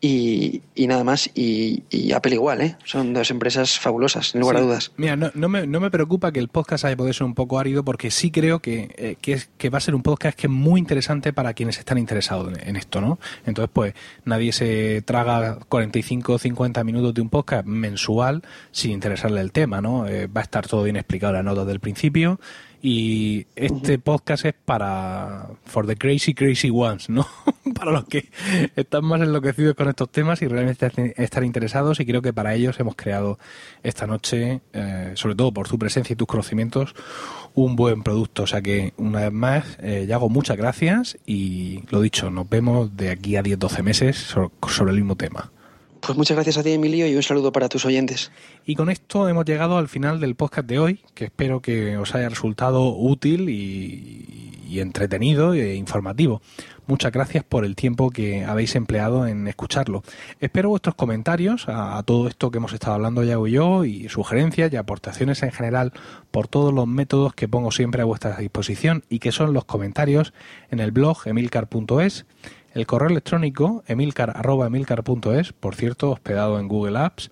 y, nada más. Y, Apple igual, ¿eh? Son dos empresas fabulosas, sin lugar a dudas. Mira, no, no, me, no me preocupa que el podcast haya podido ser un poco árido porque sí creo que, eh, que, es, que va a ser un podcast que es muy interesante para quienes están interesados en, esto, ¿no? Entonces, pues nadie se traga 45 o 50 minutos de un podcast mensual sin interesarle el tema, ¿no? Eh, va a estar todo bien explicado en las notas del principio y este podcast es para for the crazy crazy ones, ¿no? para los que están más enloquecidos con estos temas y realmente están interesados y creo que para ellos hemos creado esta noche, eh, sobre todo por tu presencia y tus conocimientos, un buen producto. O sea que una vez más, eh, hago muchas gracias y lo dicho, nos vemos de aquí a 10-12 meses sobre el mismo tema. Pues muchas gracias a ti, Emilio, y un saludo para tus oyentes. Y con esto hemos llegado al final del podcast de hoy, que espero que os haya resultado útil y, entretenido e informativo. Muchas gracias por el tiempo que habéis empleado en escucharlo. Espero vuestros comentarios a, todo esto que hemos estado hablando ya y yo, y sugerencias y aportaciones en general por todos los métodos que pongo siempre a vuestra disposición y que son los comentarios en el blog emilcar.es el correo electrónico emilcar.emilcar.es, por cierto, hospedado en Google Apps.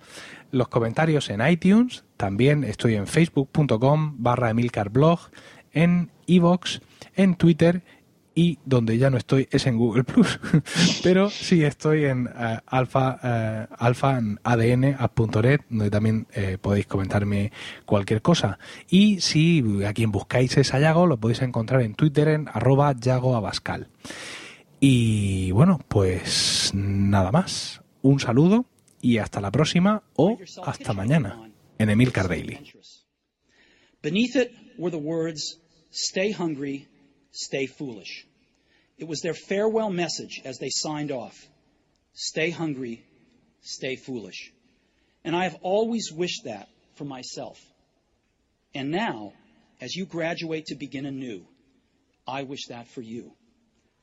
Los comentarios en iTunes, también estoy en facebook.com barra emilcarblog, en iVoox, en Twitter y donde ya no estoy es en Google Plus, pero sí estoy en uh, alfa, adn.net, donde también eh, podéis comentarme cualquier cosa. Y si a quien buscáis es a Yago, lo podéis encontrar en Twitter en arroba Yago Abascal. Y bueno, pues nada más. Un saludo y hasta la próxima o hasta mañana en Emilcar Daily. Beneath it were the words, stay hungry, stay foolish. It was their farewell message as they signed off. Stay hungry, stay foolish. And I have always wished that for myself. And now, as you graduate to begin anew, I wish that for you.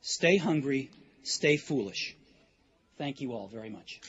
Stay hungry, stay foolish. Thank you all very much.